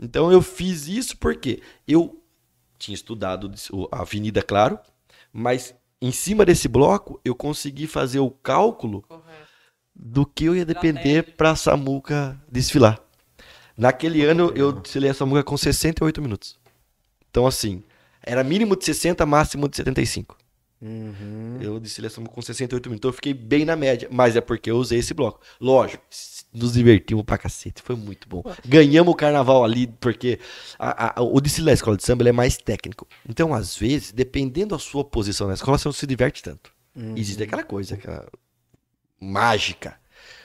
Então eu fiz isso porque eu tinha estudado a avenida, claro, mas em cima desse bloco eu consegui fazer o cálculo Correto. do que eu ia depender média. pra Samuca desfilar. Naquele ano eu desfilei a Samuca com 68 minutos. Então assim, era mínimo de 60, máximo de 75. Uhum. Eu a Samuca com 68 minutos, então eu fiquei bem na média, mas é porque eu usei esse bloco. Lógico, nos divertimos pra cacete, foi muito bom. Ganhamos o carnaval ali, porque a- a- o desfile da escola de samba ele é mais técnico. Então, às vezes, dependendo da sua posição na escola, você não se diverte tanto. Existe aquela coisa, aquela mágica.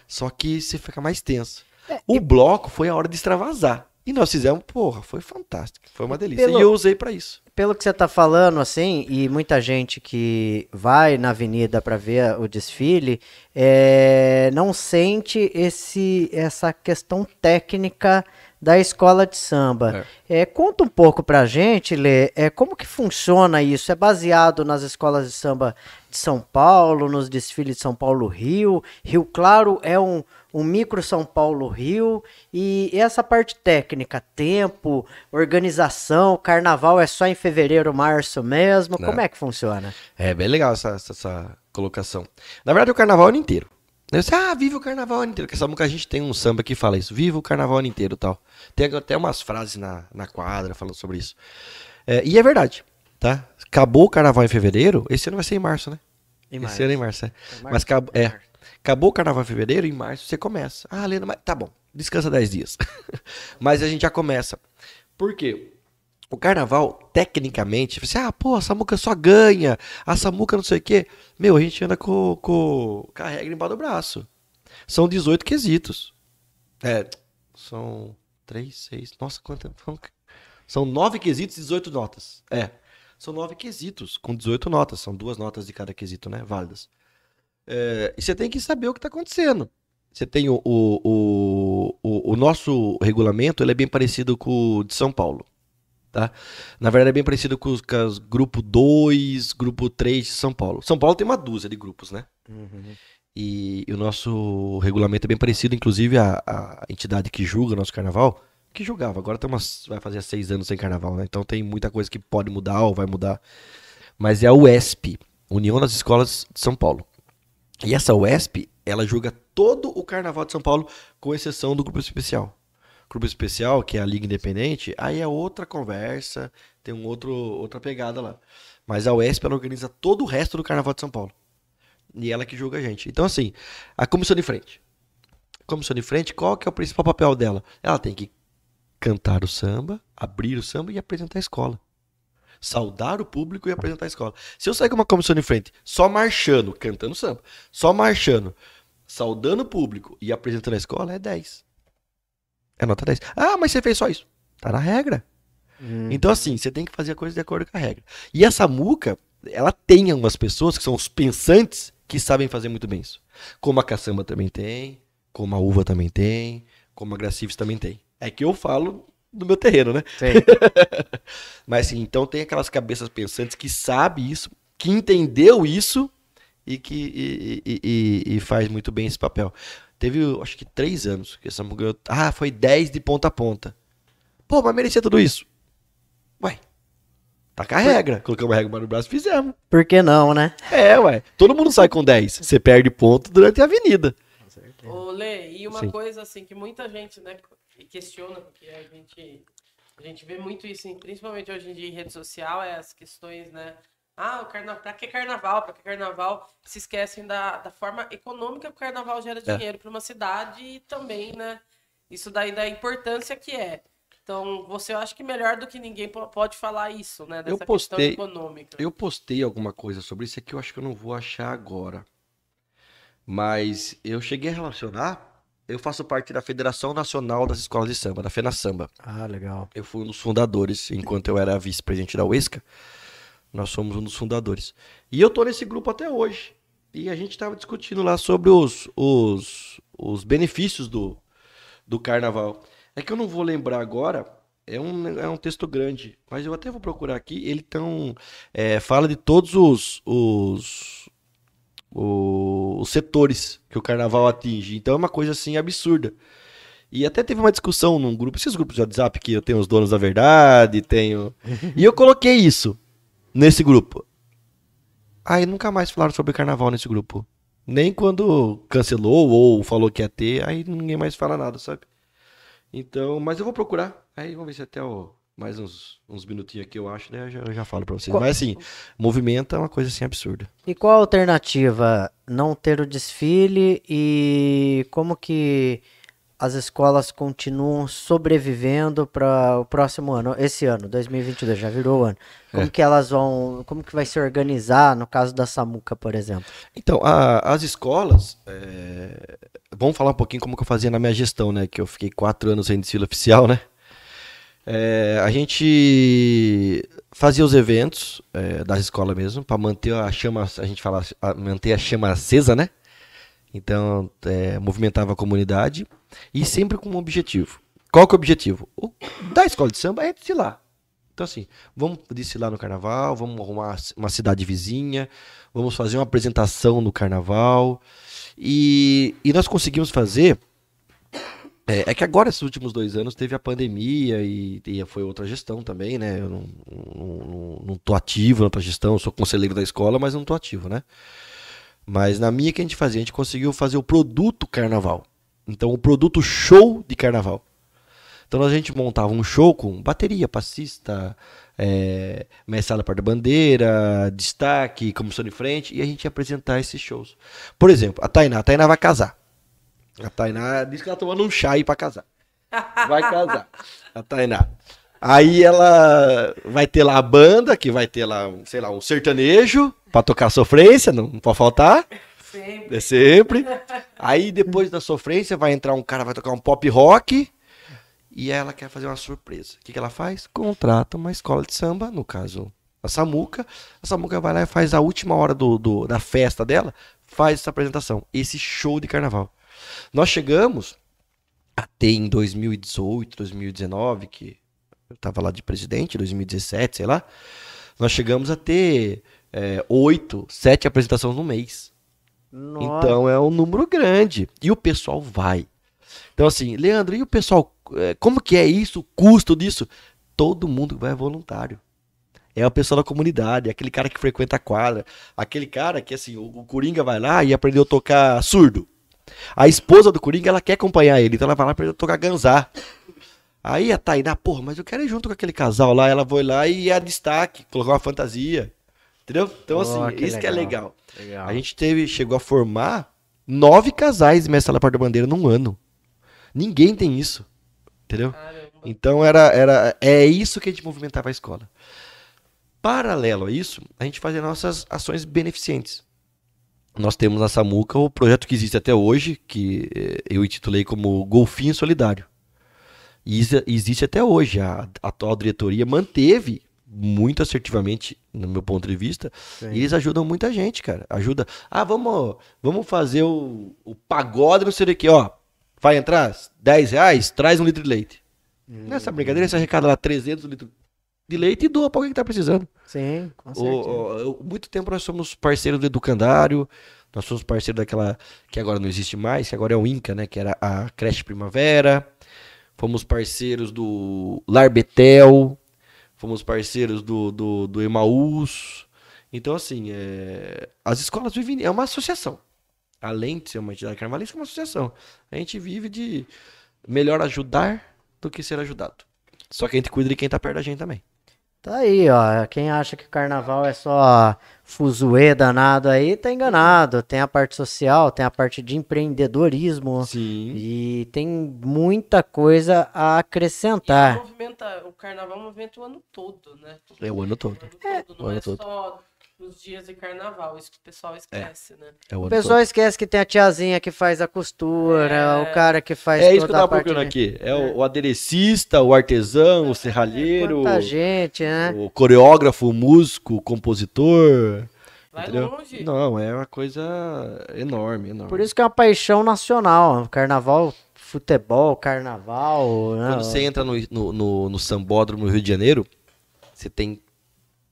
Só que você fica mais tenso. o bloco foi a hora de extravasar. E nós fizemos, porra, foi fantástico. Foi uma delícia. Pelo- E eu usei pra isso. Pelo que você tá falando, assim, e muita gente que vai na avenida para ver o desfile, é, não sente esse, essa questão técnica da escola de samba. É, conta um pouco pra gente, Lê, é, como que funciona isso? É baseado nas escolas de samba de São Paulo, nos desfiles de São Paulo-Rio? Rio Claro é um, um micro São Paulo-Rio? E essa parte técnica, tempo, organização, carnaval é só em fevereiro, março mesmo? Não. Como é que funciona? É bem legal essa, essa, essa colocação. Na verdade, o carnaval é o ano inteiro. Eu disse, ah, vive o carnaval inteiro. Porque sabe que a gente tem um samba que fala isso, vive o carnaval inteiro e tal. Tem até umas frases na, na quadra falando sobre isso. É, e é verdade, tá? Acabou o carnaval em fevereiro, esse ano vai ser em março, né? Em esse março. ano é em março, é. março? Mas acabou, É é, março. acabou o carnaval em fevereiro, em março você começa. Ah, Lena, mas tá bom, descansa 10 dias. mas a gente já começa. Por quê? O carnaval, tecnicamente, você, ah, pô, a Samuca só ganha, a Samuca não sei o quê. Meu, a gente anda com, com, com a regra embaixo do braço. São 18 quesitos. É, são 3, 6, nossa, quanto? São 9 quesitos e 18 notas. É, são 9 quesitos com 18 notas. São duas notas de cada quesito, né, válidas. É, e você tem que saber o que está acontecendo. Você tem o, o, o, o, o nosso regulamento, ele é bem parecido com o de São Paulo. Tá? Na verdade, é bem parecido com os, com os grupo 2, grupo 3 de São Paulo. São Paulo tem uma dúzia de grupos, né? E, e o nosso regulamento é bem parecido, inclusive a, a entidade que julga o nosso carnaval, que julgava, agora tem umas, vai fazer seis anos sem carnaval, né? Então tem muita coisa que pode mudar ou vai mudar. Mas é a UESP, União das Escolas de São Paulo. E essa UESP, ela julga todo o carnaval de São Paulo, com exceção do grupo especial. Grupo especial, que é a Liga Independente, aí é outra conversa, tem um outro, outra pegada lá. Mas a UESP, ela organiza todo o resto do carnaval de São Paulo. E ela que julga a gente. Então, assim, a comissão de frente. A comissão de frente, qual que é o principal papel dela? Ela tem que cantar o samba, abrir o samba e apresentar a escola. Saudar o público e apresentar a escola. Se eu sair com uma comissão de frente só marchando, cantando samba, só marchando, saudando o público e apresentando a escola, é 10. É nota 10. Ah, mas você fez só isso. Tá na regra. Hum. Então, assim, você tem que fazer a coisa de acordo com a regra. E essa muca, ela tem algumas pessoas que são os pensantes que sabem fazer muito bem isso. Como a caçamba também tem, como a uva também tem, como a Gracives também tem. É que eu falo do meu terreno, né? Mas assim, então tem aquelas cabeças pensantes que sabe isso, que entendeu isso e que e, e- e- e faz muito bem esse papel. Teve, eu acho que três anos que essa mulher. Ah, foi 10 de ponta a ponta. Pô, mas merecia tudo isso. Ué, tá com a regra. Colocamos a regra do braço e fizemos. Por que não, né? É, ué. Todo mundo sai com 10. Você perde ponto durante a avenida. Ô, Lê, e uma Sim. coisa assim que muita gente, né, questiona, porque a gente, a gente vê muito isso, principalmente hoje em dia em rede social, é as questões, né? Ah, o carnaval, pra que carnaval? Pra que carnaval? Se esquecem da, da forma econômica que o carnaval gera É. dinheiro para uma cidade e também, né? Isso daí da importância que é. Então, você eu acho que melhor do que ninguém po- pode falar isso, né? Dessa Eu postei- questão econômica. Eu postei alguma coisa sobre isso aqui, eu acho que eu não vou achar agora. Mas eu cheguei a relacionar. Eu faço parte da Federação Nacional das Escolas de Samba, da FENA Samba. Ah, legal. Eu fui um dos fundadores, enquanto eu era vice-presidente da UESCA. Nós somos um dos fundadores. E eu tô nesse grupo até hoje. E a gente estava discutindo lá sobre os, os, os benefícios do, do carnaval. É que eu não vou lembrar agora É um, é um texto grande, mas eu até vou procurar aqui. Ele tão, é, fala de todos os, os, o- os setores que o carnaval atinge. Então é uma coisa assim absurda. E até teve uma discussão num grupo, esses grupos de WhatsApp que eu tenho os donos da verdade, tenho. E eu coloquei isso nesse grupo. Aí nunca mais falaram sobre carnaval nesse grupo. Nem quando cancelou ou falou que ia ter, aí ninguém mais fala nada, sabe? Então, mas eu vou procurar. Aí vamos ver se até o- mais uns, uns minutinhos aqui eu acho, né? Eu já, eu já falo pra vocês. Qual- Mas assim, movimento é uma coisa assim absurda. E qual a alternativa? Não ter o desfile e como que as escolas continuam sobrevivendo para o próximo ano, esse ano, 2022, já virou o ano. Como É. que elas vão, como que vai se organizar no caso da Samuca, por exemplo? Então, a- as escolas. é, Vamos falar um pouquinho como que eu fazia na minha gestão, né? Que eu fiquei quatro anos sem desfile oficial, né? É, a gente fazia os eventos é, das escolas mesmo, para manter a chama, a gente fala, a- manter a chama acesa, né? Então, é, movimentava a comunidade e sempre com um objetivo. Qual que é o objetivo? O da escola de samba é desfilar. Então, assim, vamos desfilar no carnaval, vamos arrumar uma cidade vizinha, vamos fazer uma apresentação no carnaval. E, e nós conseguimos fazer. É, é que agora, esses últimos dois anos, teve a pandemia e, e foi outra gestão também, né? Eu não, não, não, não tô ativo na outra gestão, sou conselheiro da escola, mas não tô ativo, né? Mas na minha que a gente fazia, a gente conseguiu fazer o produto carnaval. Então, o produto show de carnaval. Então a gente montava um show com bateria, passista, é, mestre porta-bandeira, destaque, comissão de frente, e a gente ia apresentar esses shows. Por exemplo, a Tainá, a Tainá vai casar. A Tainá disse que ela tomando um chá aí pra casar. Vai casar. A Tainá. Aí ela vai ter lá a banda, que vai ter lá, sei lá, um sertanejo pra tocar sofrência, não pode faltar. Sempre. É sempre. Aí depois da sofrência vai entrar um cara, vai tocar um pop rock. E ela quer fazer uma surpresa. O que, que ela faz? Contrata uma escola de samba, no caso a Samuca. A Samuca vai lá e faz a última hora do, do- da festa dela, faz essa apresentação, esse show de carnaval. Nós chegamos a ter em 2018, 2019, que eu tava lá de presidente, 2017, sei lá. Nós chegamos a ter é, oito, sete apresentações no mês. Nossa, Então é um número grande. E o pessoal vai. Então, assim, Leandro, e o pessoal, eh, como que é isso, o custo disso? Todo mundo vai voluntário. É o pessoal da comunidade, é aquele cara que frequenta a quadra, aquele cara que, assim, o, o Coringa vai lá e aprendeu a tocar surdo. A esposa do Coringa, ela quer acompanhar ele, então ela vai lá aprender a tocar ganzá. Aí a Tainá, porra, mas eu quero ir junto com aquele casal lá, ela foi lá e é destaque, colocar uma fantasia. Entendeu? Então, Oh, assim, que isso que é legal. legal. legal. A gente teve, chegou a formar nove casais mestre da porta-bandeira num ano. Ninguém tem isso. Entendeu? Caramba. Então era, era, é isso que a gente movimentava a escola. Paralelo a isso, a gente fazia nossas ações beneficentes. Nós temos na Samuca o projeto que existe até hoje, que eh, eu intitulei como Golfinho Solidário. E existe até hoje. A atual diretoria manteve muito assertivamente, no meu ponto de vista, Sim. e eles ajudam muita gente, cara. Ajuda. Ah, vamos, vamos fazer o, o pagode, não sei o que, ó. Vai entrar 10 reais, traz um litro de leite. Nessa brincadeira, você arrecada lá 300 litros de leite e doa pra alguém que tá precisando. Sim, com certeza. o- o- muito tempo nós somos parceiros do Educandário, nós somos parceiros daquela que agora não existe mais, que agora é o Inca, né? Que era a Creche Primavera. Fomos parceiros do Lar Betel, fomos parceiros do, do, do Emaús. Então, assim, é, as escolas vivem. É uma associação. Além de ser uma entidade carnavalesca, é uma associação. A gente vive de melhor ajudar do que ser ajudado. Só que a gente cuida de quem tá perto da gente também. Tá aí, ó. Quem acha que carnaval é só fuzuê danado aí, tá enganado. Tem a parte social, tem a parte de empreendedorismo Sim. e tem muita coisa a E acrescentar. movimenta, o carnaval movimenta o ano todo, né? É o ano todo. O ano todo, o não ano é todo. só os dias de carnaval, isso que o pessoal esquece, né? É o O pessoal esquece que tem a tiazinha que faz a costura, É. o cara que faz É isso que eu toda a tava procurando de... aqui. É o, o aderecista, o artesão, o serralheiro, Quanta gente, né? o coreógrafo, o músico, o compositor. Vai entendeu? longe. Não, é uma coisa enorme, enorme. Por isso que é uma paixão nacional. Carnaval futebol, carnaval. né? Quando você entra no, no, no, no Sambódromo no Rio de Janeiro, você tem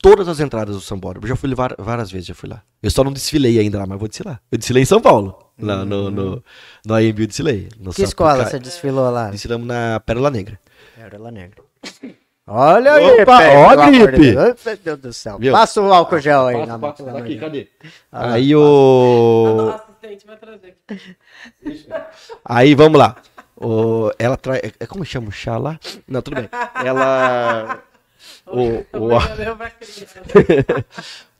todas as entradas do Sambódromo. Eu já fui lá var- várias vezes, já fui lá. Eu só não desfilei ainda lá, mas vou desfilar. Eu desfilei em São Paulo. Lá no, no, no AMB eu desfilei. No Que escola você desfilou lá? Desfilamos na Pérola Negra. Pérola Negra. Olha aí, Opa, ó, gripe. Meu Deus do céu. Viu? Passa o álcool gel aí. Passa, na passa, amor de cadê? Ah, Aí A o... nossa assistente vai trazer aqui. Aí vamos lá. O, ela traz. É, como chama o chá lá? Não, tudo bem. Ela. O, o,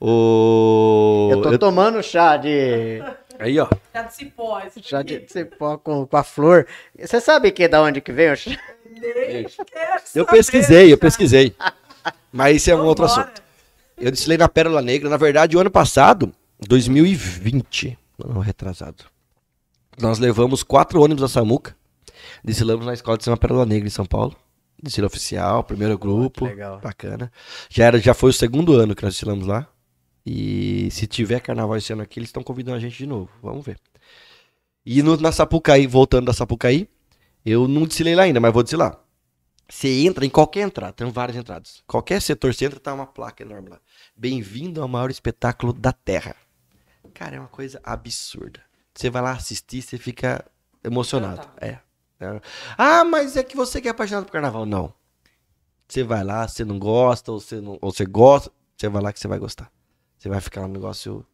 o, Eu tô eu- tomando chá de. Aí, ó. Já de cipó. esse Chá de cipó com, com a flor. Você sabe que da onde que vem o chá? Nem Eu pesquisei, eu pesquisei. Mas esse é um outro assunto. Eu desfilei na Pérola Negra. Na verdade, o ano passado, 2020, não, retrasado. Nós levamos quatro ônibus a Samuca. Desfilamos na escola de Samba Pérola Negra em São Paulo. Desfile oficial, primeiro grupo. legal. Bacana. Já, era, já foi o segundo ano que nós desfilamos lá. E se tiver carnaval esse ano aqui, eles estão convidando a gente de novo. Vamos ver. E no, na Sapucaí, voltando da Sapucaí, eu não desfilei lá ainda, mas vou desfilar. Você entra em qualquer entrada, tem várias entradas. Qualquer setor você entra, tá uma placa enorme lá. Bem-vindo ao maior espetáculo da Terra. Cara, é uma coisa absurda. Você vai lá assistir, você fica emocionado. É. Ah, mas é que você que é apaixonado por carnaval. Não. Você vai lá, você não gosta, ou você, não, ou você gosta, você vai lá que você vai gostar. Você vai ficar um negócio.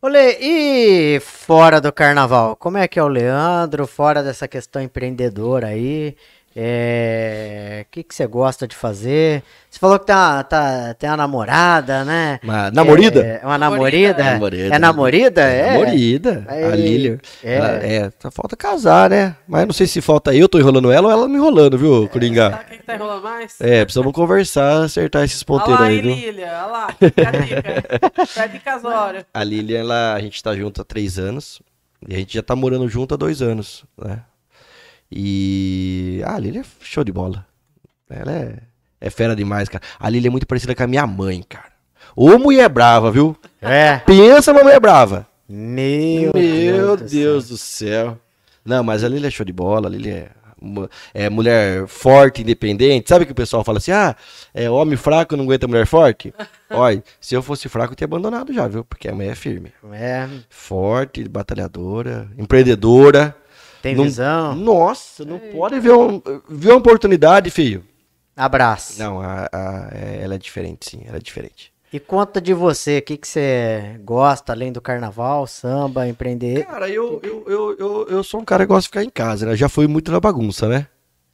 Olê, e fora do carnaval? Como é que é o Leandro? Fora dessa questão empreendedora aí? É, O que, que você gosta de fazer? Você falou que tá, tá, tem uma namorada, né? Uma namorida? É, uma namorida? Namorida. É namorida? É. Namorida. A Aí, Lilian. é. Ela- é, só falta casar, né? Mas não sei se falta eu tô enrolando ela ou ela me enrolando, viu, Coringa? Sabe quem que tá enrolando mais? É, precisamos conversar, acertar esses ponteiros lá, aí, viu? Lilia. Olha lá. Fica a dica. Fica a. A ela, a gente tá junto há três anos. E a gente já tá morando junto há dois anos, né? E. Ah, a Lilian é show de bola. Ela é, é fera demais, cara. A Lilian é muito parecida com a minha mãe, cara. Ô mulher brava, viu? É. Pensa numa mulher brava. Meu, Meu Deus, céu. do céu. Não, mas a Lili é show de bola, a Lili é, é mulher forte, independente. Sabe que o pessoal fala assim, ah, é homem fraco não aguenta mulher forte? Olha, se eu fosse fraco eu tinha abandonado já, viu? Porque a mulher é firme. É, Forte, batalhadora, empreendedora. Tem Não- visão? Nossa, não pode ver, um, ver uma oportunidade, filho. Abraço. Não, a- a- é- ela é diferente, sim, ela é diferente. E conta de você, o que, que você gosta além do carnaval, samba, empreender? Cara, eu, eu, eu, eu, eu sou um cara que gosta de ficar em casa, né? Já fui muito na bagunça, né?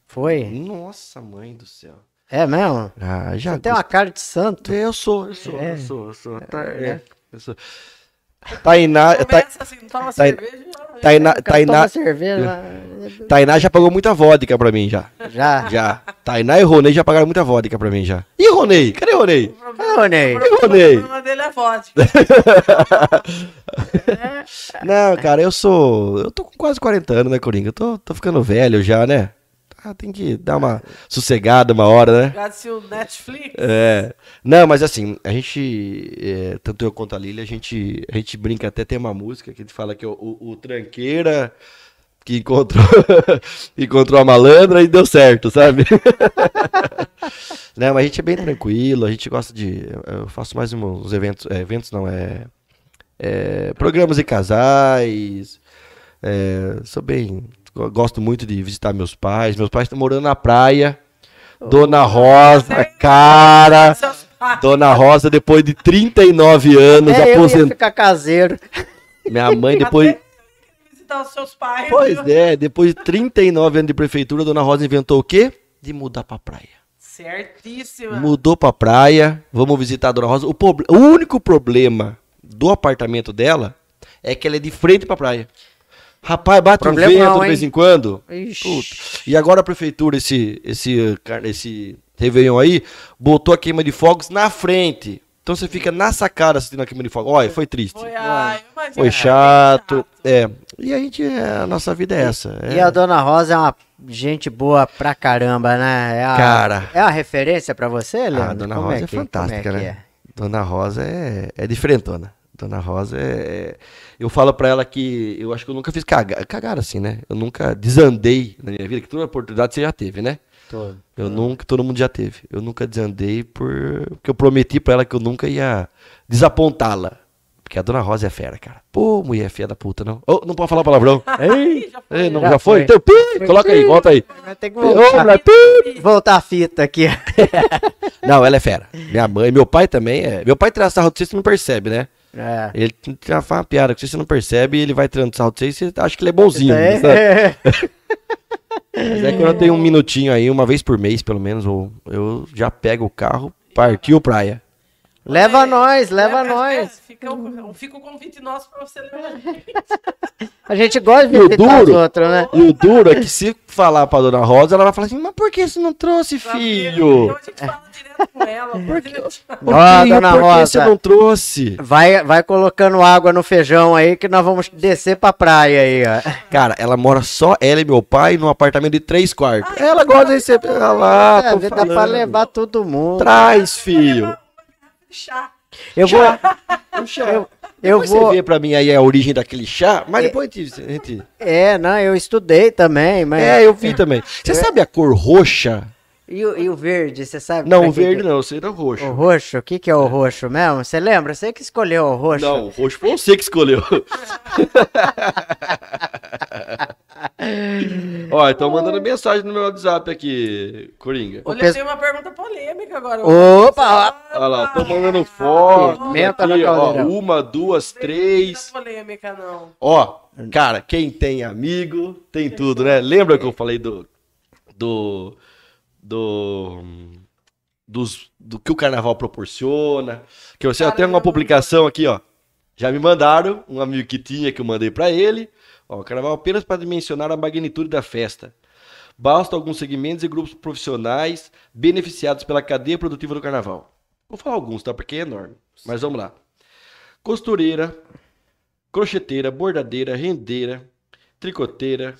Foi? Nossa, mãe do céu. É mesmo? Ah, já. Você tem uma cara de santo. Eu sou, eu sou, É. eu sou, eu sou. Tá, é, eu sou. Tainá, Ta- Começa assim, não toma Tá- cerveja. Tainá, Toma Tainá, cerveja. Tainá já pagou muita vodka pra mim já. Já. Já. Tainá e Ronei já pagaram muita vodka pra mim já. E Ronei? Cadê Ronei? Problema- Ronei? o problema dele é vodka. Não, cara, eu sou. Eu tô com quase 40 anos, né, Coringa? Eu tô, tô ficando velho já, né? Ah, tem que dar uma sossegada uma hora, né? Gasta o Netflix. É. Não, mas assim, a gente, é, tanto eu quanto a Lília, a gente, a gente brinca até, tem uma música que a gente fala que é o, o, o tranqueira que encontrou, encontrou a malandra e deu certo, sabe? não, mas a gente é bem tranquilo, a gente gosta de, eu faço mais uns eventos, é, eventos não, é, é, programas de casais, é, sou bem, gosto muito de visitar meus pais, meus pais estão morando na praia, Dona Rosa, cara. Dona Rosa, depois de 39 anos, É, eu aposentou. ficar caseiro. Minha mãe, depois. Visitar os seus pais. Pois viu? é, depois de 39 anos de prefeitura, Dona Rosa inventou o quê? De mudar pra praia. Certíssima. Mudou pra praia, vamos visitar a Dona Rosa. O, proble- o único problema do apartamento dela é que ela é de frente pra praia. Rapaz, bate um Problemão, vento de vez em quando. E agora a prefeitura, esse, esse, car- esse Réveillon aí, botou a queima de fogos na frente. Então você fica na sacada assistindo a queima de fogos. Olha, foi triste. Foi, ai, Foi é chato. É. E a gente, é, a nossa vida é essa. E É. a Dona Rosa é uma gente boa pra caramba, né? É a, Cara. É a referência pra você, Leandro? A Dona Como Rosa é, que- fantástica, é que né? Dona Rosa é, é diferentona. Dona Rosa é. Eu falo pra ela que eu acho que eu nunca fiz cagar. Cagar assim, né? Eu nunca desandei na minha vida, que toda oportunidade você já teve, né? Eu nunca, todo mundo já teve. Eu nunca desandei por, porque eu prometi pra ela que eu nunca ia desapontá-la. Porque a Dona Rosa é fera, cara. Pô, mulher feia da puta, não. Ô, não pode falar palavrão. Ei, já foi. ei, não, Já já, foi? foi. Então, pi, coloca aí, volta aí. Vai ter que voltar, pi. voltar a fita aqui. Não, ela é fera. Minha mãe, meu pai também é. Meu pai traz sarro de você, você não percebe, né? É. Ele já faz uma piada que você não percebe, ele vai tirando você e você acha que ele é bonzinho. É. sabe? Mas é que eu tenho um minutinho aí, uma vez por mês, pelo menos, eu já pego o carro, partiu praia. Leva nós, leva É, nós. é, Fica, o- fica o convite nosso pra você levar a gente. A gente gosta de visitar os duro? outros, né? E o duro é que se falar pra Dona Rosa, ela vai falar assim, mas por que você não trouxe, Então filho? a gente fala direto com ela. Porque... Por, Ó, que, Dona por que Rosa. você não trouxe? Vai, vai colocando água no feijão aí que nós vamos descer pra praia aí, ó. Cara, ela mora só ela e meu pai num apartamento de três quartos. ela gosta de receber. Olha lá, É, tô dá pra levar todo mundo. Traz, filho. Chá. Eu vou. Um chá. Eu, eu vou. você vê pra mim aí a origem daquele chá, mas depois a gente... a gente- É, não, eu estudei também, mas. É, eu vi também. Você sabe a cor roxa? E, o- e o verde, você sabe? Não, pra o verde que- não, eu sei do roxo. O roxo, o que, que é o roxo mesmo? Você lembra? Você que escolheu o roxo. Não, o roxo foi você que escolheu. Ó, estão mandando mensagem no meu WhatsApp aqui, Coringa. Olha, pes- tem uma pergunta polêmica agora. Opa! Olha lá, estão mandando foto. Pimenta Aqui, ó, uma, duas, três. Não é polêmica, não. Ó, cara, quem tem amigo, tem tudo, né? Lembra que eu falei do. Do. Do. Dos, do que o carnaval proporciona. Que você até uma publicação aqui, ó. Já me mandaram, um amigo que tinha, que eu mandei pra ele. Ó, carnaval apenas para dimensionar a magnitude da festa. Basta alguns segmentos e grupos profissionais beneficiados pela cadeia produtiva do carnaval. Vou falar alguns, tá? Porque é enorme. Mas vamos lá. Costureira, crocheteira, bordadeira, rendeira, tricoteira,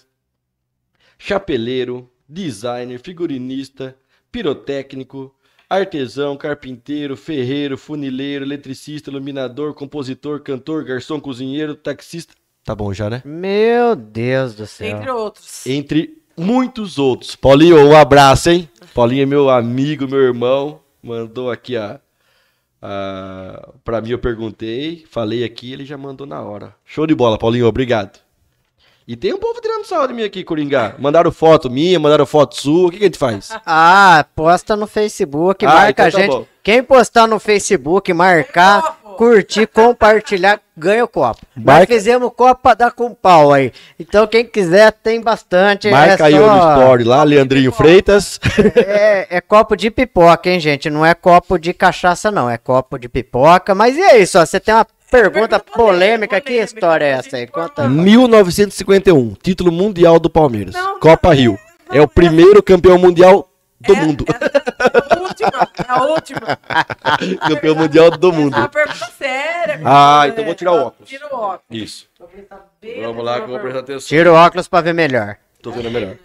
chapeleiro, designer, figurinista, pirotécnico, artesão, carpinteiro, ferreiro, funileiro, eletricista, iluminador, compositor, cantor, garçom, cozinheiro, taxista. Tá bom já, né? Meu Deus do céu. Entre outros. Entre muitos outros. Paulinho, um abraço, hein? Paulinho é meu amigo, meu irmão. Mandou aqui a. a pra mim, eu perguntei, falei aqui, ele já mandou na hora. Show de bola, Paulinho, obrigado. E tem um povo tirando sarro de mim aqui, Coringá. Mandaram foto minha, mandaram foto sua. O que, que a gente faz? Ah, posta no Facebook, Ah, marca então a tá gente. bom. Quem postar no Facebook, marcar. Curtir, compartilhar, ganha o copo. Nós Marca- fizemos copo pra dar com pau aí. Então quem quiser tem bastante. Marca é aí só- no story lá, Leandrinho Freitas. É, é copo de pipoca, hein, gente? Não é copo de cachaça, não. É copo de pipoca. Mas e é isso, ó. Você tem uma pergunta Pergunta polêmica. Que polêmica, história é essa aí? Conta. forma- 1951, título mundial do Palmeiras. Não, Copa Rio. É o primeiro campeão mundial do É- mundo. É a última, é a última. campeão mundial do mundo. É uma pergunta séria. Ah, então vou tirar o óculos. Tira o óculos. Isso. Bem Vamos lá que eu vou prestar atenção. Tira o óculos pra ver melhor. Tô vendo melhor.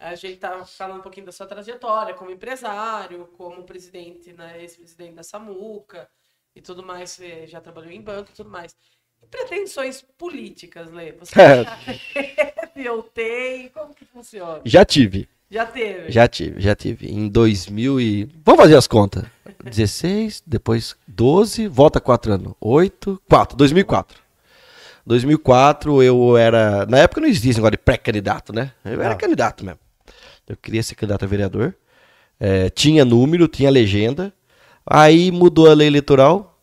A gente tá falando um pouquinho da sua trajetória como empresário, como presidente, né, ex-presidente da Samuca e tudo mais, você já trabalhou em banco e tudo mais. E pretensões políticas, Lê? Você É. já teve ou tem? Como que funciona? Já tive. Já teve? Já tive, já tive. Em 2000 e... Vamos fazer as contas. 16, depois 12, volta 4 anos. 8, 4, 2004. 2004 eu era... Na época não existia esse negócio de pré-candidato, né? Eu era candidato mesmo. Eu queria ser candidato a vereador. É, tinha número, tinha legenda. Aí mudou a lei eleitoral,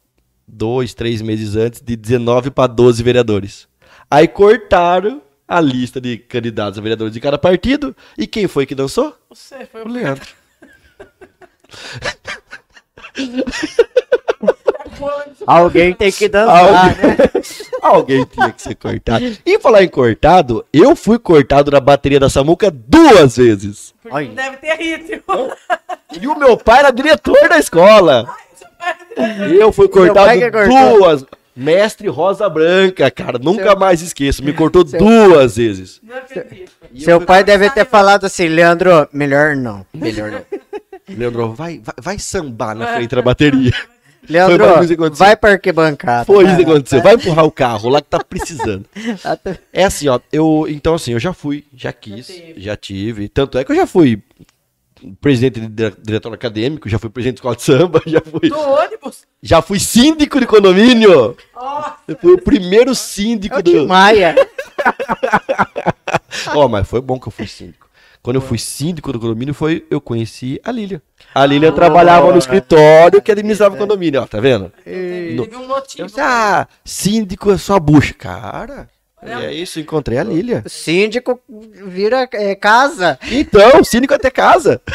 dois, três meses antes, de 19 para 12 vereadores. Aí cortaram a lista de candidatos a vereadores de cada partido. E quem foi que dançou? Você foi O o Leandro. Alguém tem que dançar, Alguém- né? Alguém tinha que ser cortado. E falar em cortado, eu fui cortado na bateria da Samuca duas vezes. Porque deve ter ritmo. E o meu pai era diretor da escola. Eu fui cortado duas. Mestre Rosa Branca, cara, nunca Seu- mais esqueço. Me cortou Seu- duas vezes. Seu eu- pai deve ter falado assim, Leandro, melhor não. Melhor não. Leandro, vai, vai, vai sambar na frente da bateria. Leandro, Foi isso que aconteceu. vai pra arquibancada. Foi vai isso que aconteceu. Vai empurrar o carro lá que tá precisando. É assim, ó. Eu, então, assim, eu já fui, já quis, já tive. Tanto é que eu já fui presidente de acadêmico, já fui presidente de escola de samba, já fui, Do ônibus? já fui síndico de condomínio. Nossa, Eu fui o primeiro É síndico o Tim do. Maia. Ó, mas foi bom que eu fui síndico. Quando eu fui síndico do condomínio, foi eu conheci a Lília. A Lília trabalhava no escritório que administrava o condomínio, ó, tá vendo? teve, No- teve um Eu motivo. disse, ah, síndico é só bucha. Cara, é isso, encontrei a Lília. Síndico vira é, casa. Então, síndico até casa.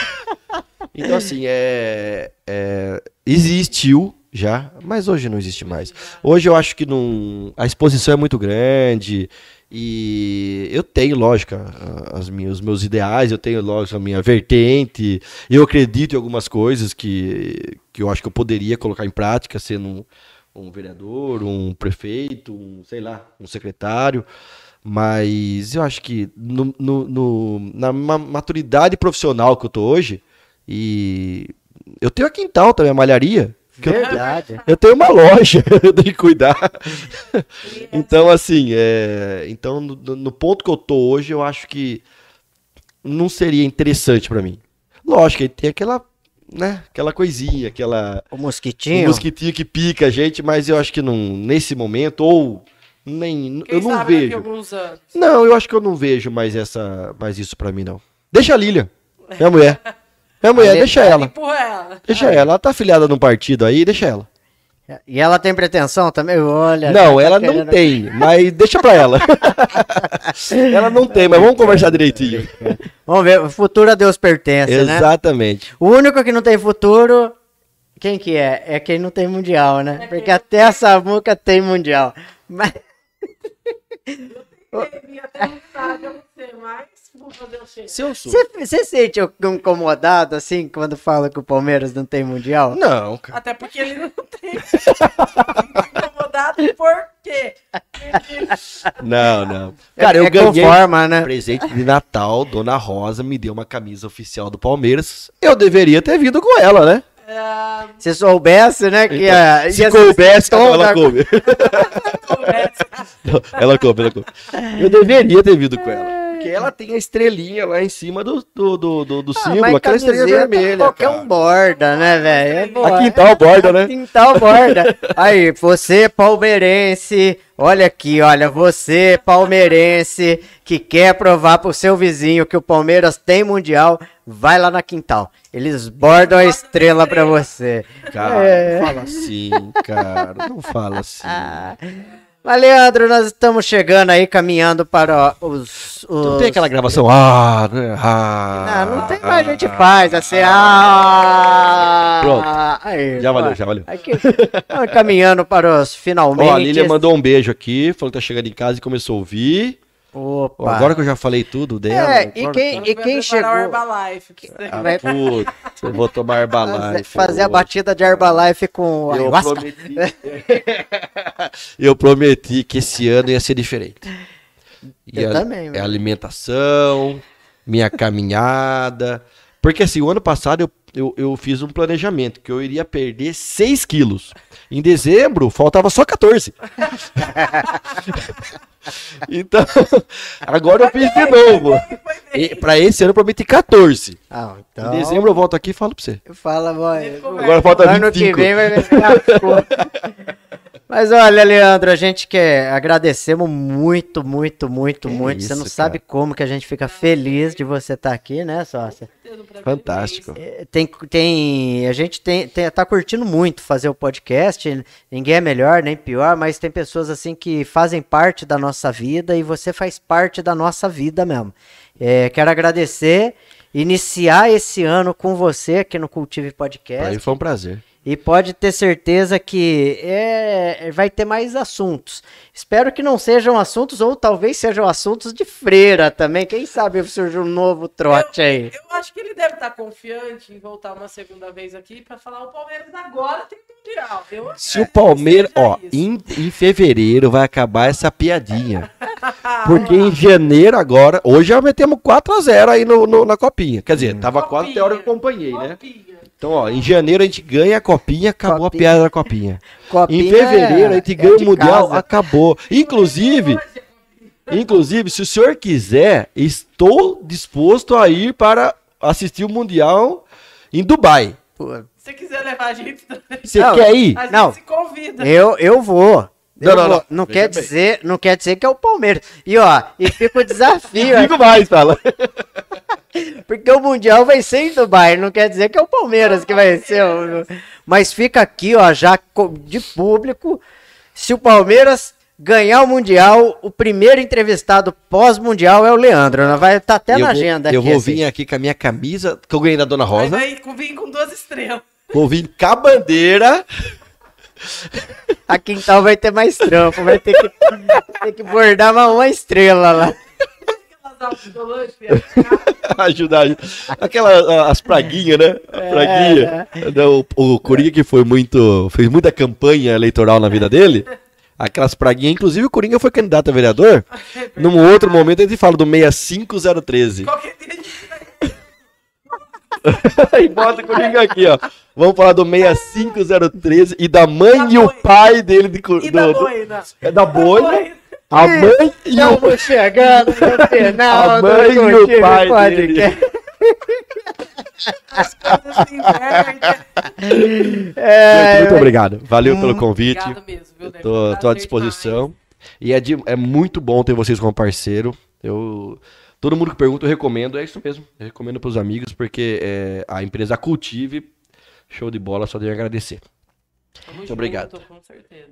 Então, assim, é, é, existiu já, mas hoje não existe mais. Hoje eu acho que não, a exposição é muito grande e eu tenho, lógico, as minhas, os meus ideais, eu tenho, lógico, a minha vertente. Eu acredito em algumas coisas que, que eu acho que eu poderia colocar em prática, sendo um, vereador, um prefeito, um, sei lá, um secretário. Mas eu acho que no, no- no- na ma- maturidade profissional que eu tô hoje, e eu tenho a quintal também, a malharia. que eu, Verdade. eu tenho uma loja, eu tenho que cuidar. então, assim, é, então no, no ponto que eu tô hoje, eu acho que não seria interessante pra mim. Lógico, tem aquela, né, aquela coisinha, aquela O mosquitinho. mosquitinho que pica a gente, mas eu acho que não, nesse momento, ou nem, Quem eu não sabe daqui a vejo. alguns anos. Não, eu acho que eu não vejo mais essa, mais isso pra mim não. Deixa a Lilian, minha mulher. Minha mulher, deixa ela. Empurra ela. Deixa ela, ela tá afiliada num partido aí, deixa ela. E ela tem pretensão também? Olha. Não, tá ela não querendo- tem, mas deixa pra ela. ela não tem, mas vamos conversar direitinho. Vamos ver, o futuro a Deus pertence, né? Exatamente. O único que não tem futuro, quem que é? É quem não tem mundial, né? Porque até a Samuca tem mundial. Mas Teve até um estádio, eu não sei mais. Vou fazer o cheiro. Se eu sou. você sente incomodado assim quando fala que o Palmeiras não tem mundial? Não, cara. Até porque ele não tem. Incomodado por quê? Não, não. Cara, é, eu é ganhei. conforma, né? Presente de Natal, Dona Rosa me deu uma camisa oficial do Palmeiras. Eu deveria ter vindo com ela, né? Se soubesse, né, que Então, Se ia coubesse, tom ela. Não, ela coube, ela coube. Eu deveria ter vindo com ela. Porque ela tem a estrelinha lá em cima do, do, do, do, do Ah, símbolo, aquela estrelinha camiseta, vermelha. Qualquer cara. um borda, né, velho? É bo- A quintal borda, né? Quintal borda. Aí, você palmeirense, olha aqui, olha, você palmeirense que quer provar pro seu vizinho que o Palmeiras tem mundial, vai lá na quintal. Eles bordam a estrela pra você. Cara, É. não fala assim, cara. Não fala assim. Ah. Mas, Leandro, nós estamos chegando aí, caminhando para os... os... Não tem aquela gravação. Ah, né? Ah, Não, não tem mais, a gente faz assim. Ah, Pronto. Aí, Já valeu, já valeu. Aqui, caminhando para os finalmente. Ó, a Lília mandou um beijo aqui, falou que tá chegando em casa e começou a ouvir. Opa. agora que eu já falei tudo dela. É, e agora- quem, e quem chegou o Herbalife. Ah, vai- puta, eu vou tomar fazer, Herbalife. fazer a batida de Herbalife com Eu ayahuasca? prometi, eu prometi que esse ano ia ser diferente. Eu Ia- também, É alimentação, minha caminhada. Porque assim, o ano passado eu, eu, eu fiz um planejamento que eu iria perder 6 quilos. Em dezembro, faltava só 14. então, agora eu fiz de novo. E, pra esse ano eu prometi 14. Ah, então, Em dezembro eu volto aqui e falo pra você. Fala, boy. Agora falta Ano que 25. vem vai ver se lascou. Mas olha, Leandro, a gente quer agradecemos muito, muito, muito, Que muito. você isso, não sabe como que a gente fica feliz de você estar aqui, né, sócia? Fantástico. É, Tem, tem, a gente tem, tem, tá curtindo muito fazer o podcast. Ninguém é melhor nem pior, mas tem pessoas assim que fazem parte da nossa vida e você faz parte da nossa vida mesmo. É, quero agradecer, iniciar esse ano com você aqui no Cultive Podcast. Pra mim foi um prazer. E pode ter certeza que é, vai ter mais assuntos. Espero que não sejam assuntos, ou talvez sejam assuntos de freira também. Quem sabe surge um novo trote aí. Eu acho que ele deve estar confiante em voltar uma segunda vez aqui pra falar o Palmeiras agora tem mundial. Eu Se o Palmeiras, seja ó, em, em fevereiro vai acabar essa piadinha. Porque em janeiro agora, hoje já metemos 4x0 aí no, no- na copinha. Quer dizer, tava 4 Copinha. até a hora que eu acompanhei, né? Então, ó, em janeiro a gente ganha a copinha, acabou a Copinha. piada da copinha. Copinha em fevereiro a gente é ganha o Mundial, casa. acabou. Inclusive, inclusive, se o senhor quiser, estou disposto a ir para assistir o Mundial em Dubai. Pô, Se você quiser levar a gente também, Você Não, quer ir? a gente Não. se convida. Eu, eu vou. Não, Eu não, vou. não. Não Veja quer bem. dizer, não quer dizer que é o Palmeiras. E ó, e fica o desafio, é, Digo mais, fala. porque o mundial vai ser em Dubai, não quer dizer que é o Palmeiras que vai ser. o- Mas fica aqui, ó, já de público, se o Palmeiras ganhar o mundial, o primeiro entrevistado pós-mundial é o Leandro, né? vai estar até eu na vou, agenda eu aqui. vou assim. vir aqui com a minha camisa, que eu ganhei da Dona Rosa. vai vir estrelas. Vou vir com a bandeira. Aqui então vai ter mais trampo, vai ter que, ter que bordar uma, uma estrela lá. Autocolantes, ajudar. Aquela, a- as praguinhas, né? A É, praguinha. Não, O, o Coringa que foi muito. fez muita campanha eleitoral na vida dele. Aquelas praguinhas, inclusive o Coringa foi candidato a vereador. Num outro momento a gente fala do 65013. Qualquer dia a gente vai. e bota o Coringa aqui, ó. Vamos falar do 65013 e da mãe Da e o pai dele de, E do, da do- boina. é da boina, Boina. a mãe e o Estamos chegando no final A mãe do e o pai Podcast. As coisas se invertem. É, Muito obrigado. Valeu pelo convite. Obrigado mesmo, viu? Tô, tô à disposição. E é, de- é muito bom ter vocês como parceiro. Eu, todo mundo que pergunta, eu recomendo. É isso mesmo. Eu recomendo pros amigos, porque é, a empresa Cultive, show de bola, só tenho a agradecer. Tamo Muito junto, obrigado.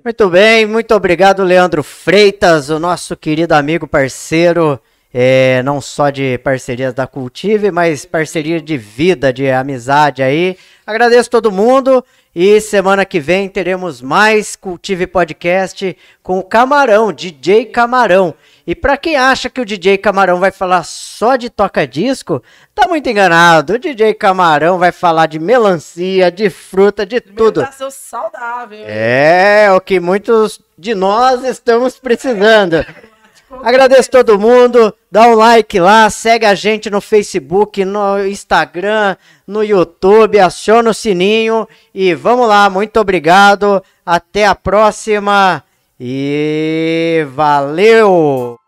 Muito bem, muito obrigado, Leandro Freitas, o nosso querido amigo parceiro, é, não só de parcerias da Cultive, mas parceria de vida, de amizade aí. Agradeço todo mundo e semana que vem teremos mais Cultive Podcast com o Camarão, DJ Camarão. E pra quem acha que o DJ Camarão vai falar só de toca-disco, tá muito enganado. O DJ Camarão vai falar de melancia, de fruta, de tudo. Alimentação saudável. É, o que muitos de nós estamos precisando. Agradeço todo mundo, dá um like lá, segue a gente no Facebook, no Instagram, no YouTube, aciona o sininho e vamos lá, muito obrigado, até a próxima e valeu!